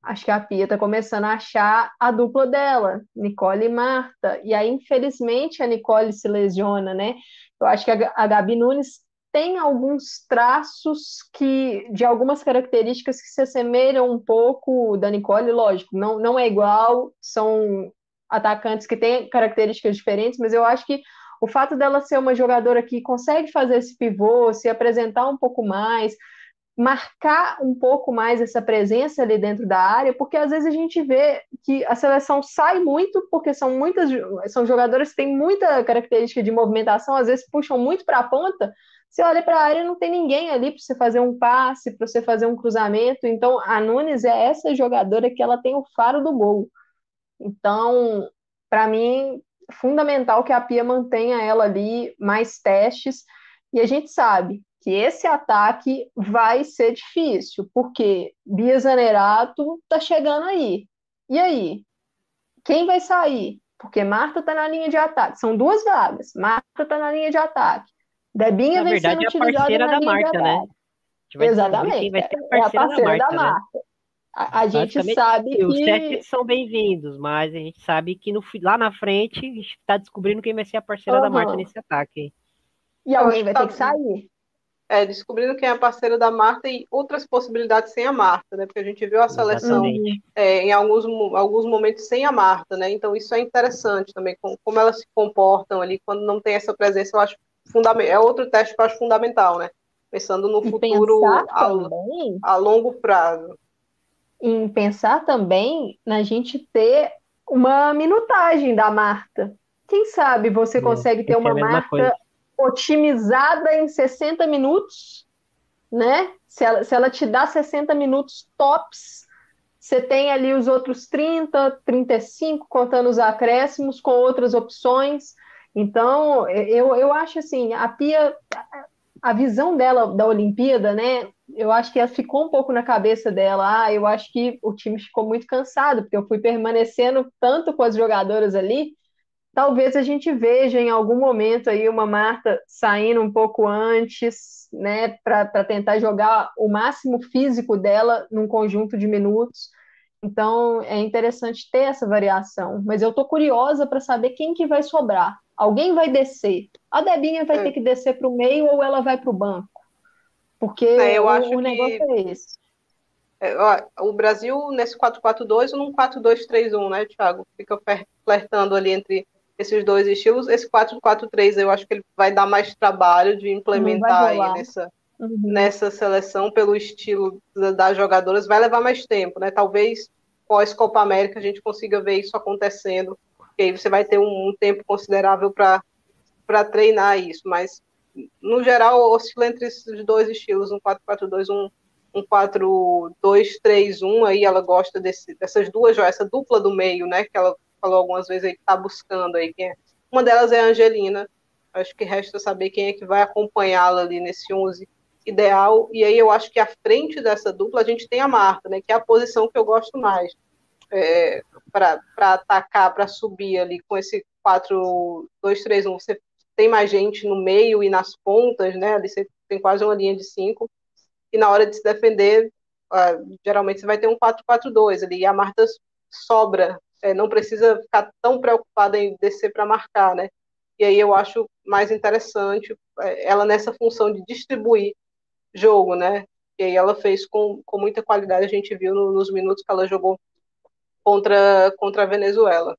acho que a Pia está começando a achar a dupla dela, Nicole e Marta. E aí, infelizmente, a Nicole se lesiona, né? Eu acho que a Gabi Nunes tem alguns traços que de algumas características que se assemelham um pouco da Nicole, lógico, não, não é igual, são atacantes que têm características diferentes, mas eu acho que o fato dela ser uma jogadora que consegue fazer esse pivô, se apresentar um pouco mais, marcar um pouco mais essa presença ali dentro da área, porque às vezes a gente vê que a seleção sai muito, porque são muitas são jogadores que têm muita característica de movimentação, às vezes puxam muito para a ponta. Você olha para a área, não tem ninguém ali para você fazer um passe, para você fazer um cruzamento. Então, a Nunes é essa jogadora que ela tem o faro do gol. Então, para mim, fundamental que a Pia mantenha ela ali mais testes. E a gente sabe que esse ataque vai ser difícil, porque Bia Zanerato tá chegando aí. E aí? Quem vai sair? porque Marta está na linha de ataque. São duas vagas. Marta está na linha de ataque. Debinha na vem verdade, sendo é a parceira na da Marta, né? Exatamente. Vai ser a parceira, é a parceira da, Marta, da Marta. Né? A, a gente sabe que... Os sete são bem-vindos, mas a gente sabe que no, lá na frente a gente está descobrindo quem vai ser a parceira uhum. da Marta nesse ataque. E alguém vai ter que sair. É, descobrindo quem é a parceira da Marta e outras possibilidades sem a Marta, né? Porque a gente viu a seleção é, em alguns, alguns momentos sem a Marta, né? Então isso é interessante também, como, como elas se comportam ali quando não tem essa presença, eu acho fundamental. É outro teste que eu acho fundamental, né? Pensando no e futuro a, a longo prazo. Em pensar também na gente ter uma minutagem da Marta. Quem sabe você é, consegue ter uma Marta coisa otimizada em 60 minutos, né? Se ela, se ela te dá 60 minutos tops, você tem ali os outros 30, 35, contando os acréscimos, com outras opções. Então, eu, eu acho assim, a Pia, a visão dela da Olimpíada, né? Eu acho que ela ficou um pouco na cabeça dela. Ah, eu acho que o time ficou muito cansado, porque eu fui permanecendo tanto com as jogadoras ali talvez a gente veja em algum momento aí uma Marta saindo um pouco antes, né, para tentar jogar o máximo físico dela num conjunto de minutos. Então é interessante ter essa variação, mas eu estou curiosa para saber quem que vai sobrar. Alguém vai descer. A Debinha vai é. ter que descer para o meio ou ela vai para o banco? Porque é, eu o, acho o negócio que... é esse. É, ó, o Brasil nesse 4-4-2 ou num 4-2-3-1, né, Thiago? Fica flertando ali entre esses dois estilos. Esse 4-4-3 eu acho que ele vai dar mais trabalho de implementar aí nessa, uhum. nessa seleção pelo estilo das jogadoras. Vai levar mais tempo, né? Talvez pós-Copa América a gente consiga ver isso acontecendo, porque aí você vai ter um, um tempo considerável para treinar isso. Mas, no geral, oscila entre esses dois estilos, um 4-4-2, um um 4-2-3-1, aí ela gosta desse, dessas duas, essa dupla do meio, né, que ela falou algumas vezes aí que está buscando aí quem é. Uma delas é a Angelina. Acho que resta saber quem é que vai acompanhá-la ali nesse 11 ideal. E aí eu acho que à frente dessa dupla a gente tem a Marta, né? Que é a posição que eu gosto mais é, para atacar, para subir ali com esse 4-2-3-1. Você tem mais gente no meio e nas pontas, né? Ali você tem quase uma linha de cinco. E na hora de se defender, uh, geralmente você vai ter um 4-4-2 ali. E a Marta sobra é, não precisa ficar tão preocupada em descer para marcar, né? E aí eu acho mais interessante é, ela nessa função de distribuir jogo, né? E aí ela fez com, com muita qualidade, a gente viu no, nos minutos que ela jogou contra, contra a Venezuela.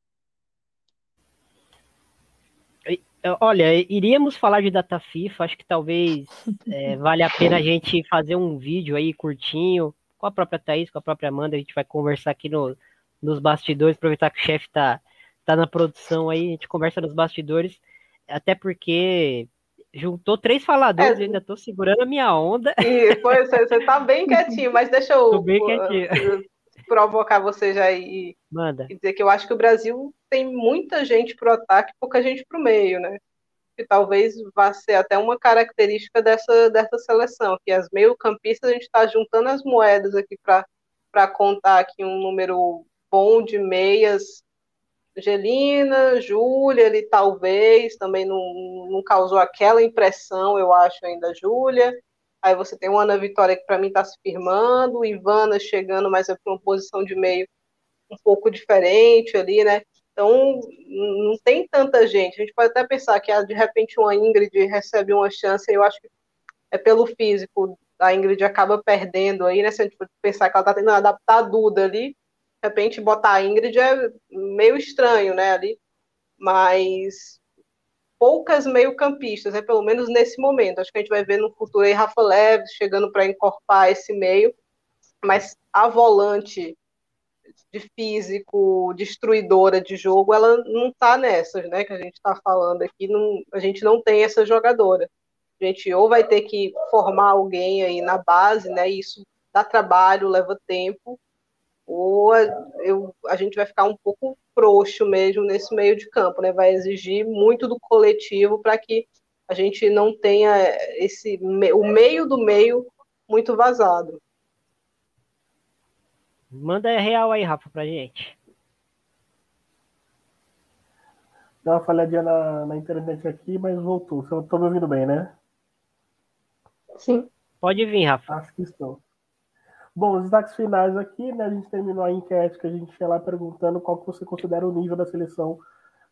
Olha, iríamos falar de data FIFA, acho que talvez é, vale a pena a gente fazer um vídeo aí curtinho com a própria Thaís, com a própria Amanda, a gente vai conversar aqui no, nos bastidores, aproveitar que o chefe tá, tá na produção aí, a gente conversa nos bastidores, até porque juntou três faladores, é, ainda tô segurando a minha onda. E foi, você, você tá bem quietinho, mas deixa eu tô bem quietinho. provocar você já e, Manda. e dizer que eu acho que o Brasil tem muita gente pro ataque, pouca gente pro meio, né? Que talvez vá ser até uma característica dessa, dessa seleção, que as meio-campistas a gente está juntando as moedas aqui para contar aqui um número bom de meias. Angelina, Júlia, ele talvez também não, não causou aquela impressão, eu acho, ainda Júlia. Aí você tem uma Ana Vitória que para mim está se firmando, Ivana chegando, mas é para uma posição de meio um pouco diferente ali, né? Então não tem tanta gente. A gente pode até pensar que ah, de repente uma Ingrid recebe uma chance, eu acho que é pelo físico. A Ingrid acaba perdendo aí, né? Se a gente pensar que ela está tentando adaptar a Duda ali, de repente botar a Ingrid é meio estranho, né, ali, mas poucas meio-campistas, né, pelo menos nesse momento. Acho que a gente vai ver no futuro aí Rafa Leves chegando para encorpar esse meio, mas a volante de físico, destruidora de jogo, ela não está nessas, né, que a gente está falando aqui, não, a gente não tem essa jogadora. A gente ou vai ter que formar alguém aí na base, né, isso dá trabalho, leva tempo, ou a, eu, a gente vai ficar um pouco frouxo mesmo nesse meio de campo, né? Vai exigir muito do coletivo para que a gente não tenha esse o meio do meio muito vazado. Manda real aí, Rafa, pra gente. Deu uma falhadinha na, na internet aqui, mas voltou. Você tá me ouvindo bem, né? Sim. Pode vir, Rafa. Acho que estou. Bom, os destaques finais aqui, né? A gente terminou a enquete que a gente ia lá perguntando qual que você considera o nível da seleção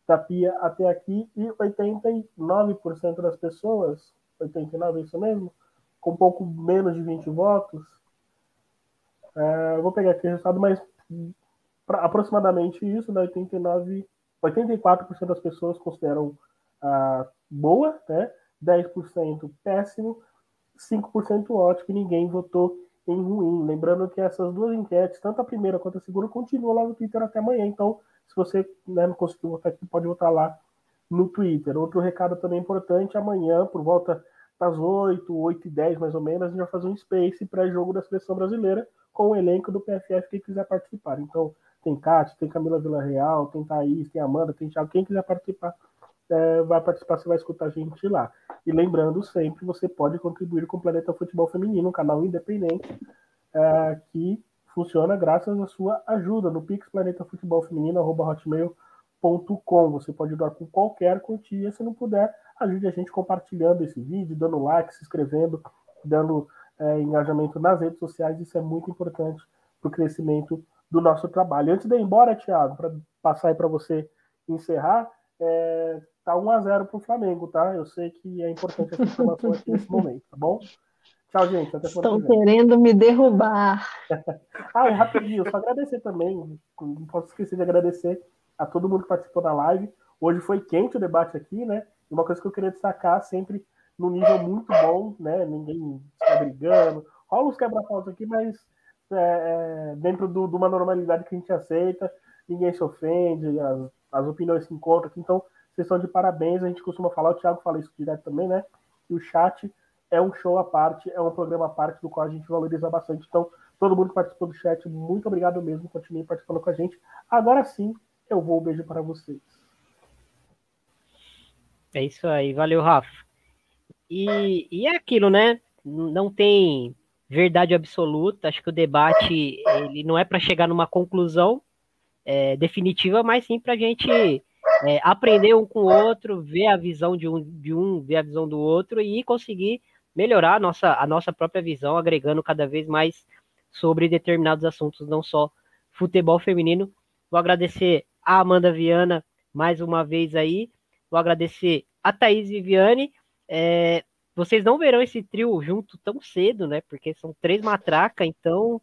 da Pia até aqui, e 89% das pessoas, 89% é isso mesmo? Com pouco menos de 20 votos. É, vou pegar aqui o resultado, mas pra, aproximadamente isso, né? 89, 84% das pessoas consideram ah, boa, né? 10% péssimo, 5% ótimo e ninguém votou em ruim. Lembrando que essas duas enquetes, tanto a primeira quanto a segunda, continuam lá no Twitter até amanhã. Então, se você né, não conseguiu votar aqui, pode votar lá no Twitter. Outro recado também importante, amanhã, por volta das 8, 8 e 10 mais ou menos, a gente vai fazer um space pré-jogo da seleção brasileira com o elenco do PFF quem quiser participar. Então, tem Cátia, tem Camila Villarreal, tem Thaís, tem Amanda, tem Thiago, quem quiser participar, é, vai participar, você vai escutar a gente lá. E lembrando sempre, você pode contribuir com o Planeta Futebol Feminino, um canal independente é, que funciona graças à sua ajuda no Pix Planeta Futebol Feminino, hotmail.com. Você pode doar com qualquer quantia, se não puder, ajude a gente compartilhando esse vídeo, dando like, se inscrevendo, dando é, engajamento nas redes sociais, isso é muito importante para o crescimento do nosso trabalho. Antes de ir embora, Thiago, para passar aí para você encerrar, é, tá 1 a 0 para o Flamengo, tá? Eu sei que é importante essa informação aqui nesse momento, tá bom? Tchau, gente. Até Estão querendo me derrubar. ah, é rapidinho, só agradecer também. Não posso esquecer de agradecer a todo mundo que participou da live. Hoje foi quente o debate aqui, né? E uma coisa que eu queria destacar sempre no nível muito bom, né? Ninguém está brigando. Rola uns quebra-pautas aqui, mas é, é, dentro do, de uma normalidade que a gente aceita, ninguém se ofende, as, as opiniões se encontram aqui. Então, vocês de parabéns. A gente costuma falar, o Thiago fala isso direto também, né? E o chat é um show à parte, é um programa à parte do qual a gente valoriza bastante. Então, todo mundo que participou do chat, muito obrigado mesmo. Continue participando com a gente. Agora sim, eu vou um beijo para vocês. É isso aí, valeu, Rafa. E, e é aquilo, né? Não tem verdade absoluta. Acho que o debate ele não é para chegar numa conclusão é, definitiva, mas sim para a gente é, aprender um com o outro, ver a visão de um, de um, ver a visão do outro e conseguir melhorar a nossa, a nossa própria visão, agregando cada vez mais sobre determinados assuntos, não só futebol feminino. Vou agradecer a Amanda Viana mais uma vez aí, vou agradecer a Thaís Viviane. É, vocês não verão esse trio junto tão cedo, né? Porque são três matracas, então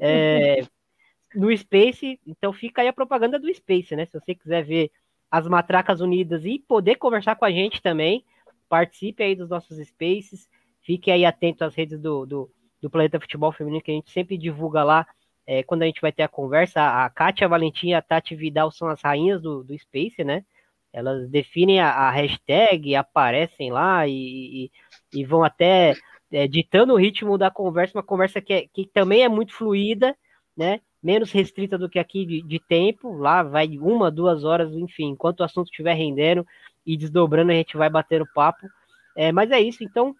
é, no Space, então fica aí a propaganda do Space, né? Se você quiser ver as matracas unidas e poder conversar com a gente também, participe aí dos nossos Spaces. Fique aí atento às redes do, do, do Planeta Futebol Feminino, que a gente sempre divulga lá é, quando a gente vai ter a conversa. A Kátia Valentim e a Tati Vidal são as rainhas do, do Space, né? Elas definem a, a hashtag, aparecem lá e, e, e vão até é, ditando o ritmo da conversa, uma conversa que, é, que também é muito fluida, né? Menos restrita do que aqui de, de tempo. Lá vai uma, duas horas, enfim, enquanto o assunto estiver rendendo e desdobrando, a gente vai bater o papo. É, mas é isso, então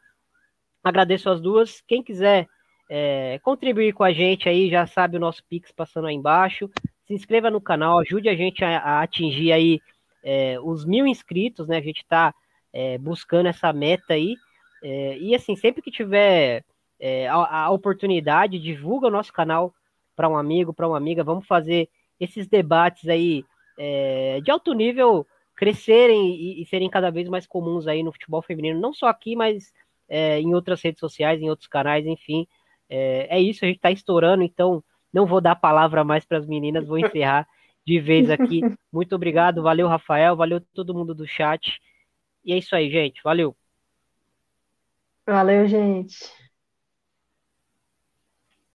Agradeço as duas. Quem quiser é, contribuir com a gente aí, já sabe o nosso Pix passando aí embaixo. Se inscreva no canal, ajude a gente a, a atingir aí é, os mil inscritos, né? A gente está é, buscando essa meta aí. É, e assim, sempre que tiver é, a, a, oportunidade, divulga o nosso canal para um amigo, para uma amiga. Vamos fazer esses debates aí é, de alto nível crescerem e, e serem cada vez mais comuns aí no futebol feminino, não só aqui, mas é, em outras redes sociais, em outros canais, enfim. É, é isso, a gente está estourando, então não vou dar a palavra mais para as meninas, vou encerrar de vez aqui. Muito obrigado, valeu, Rafael, valeu todo mundo do chat. E é isso aí, gente, valeu. Valeu, gente.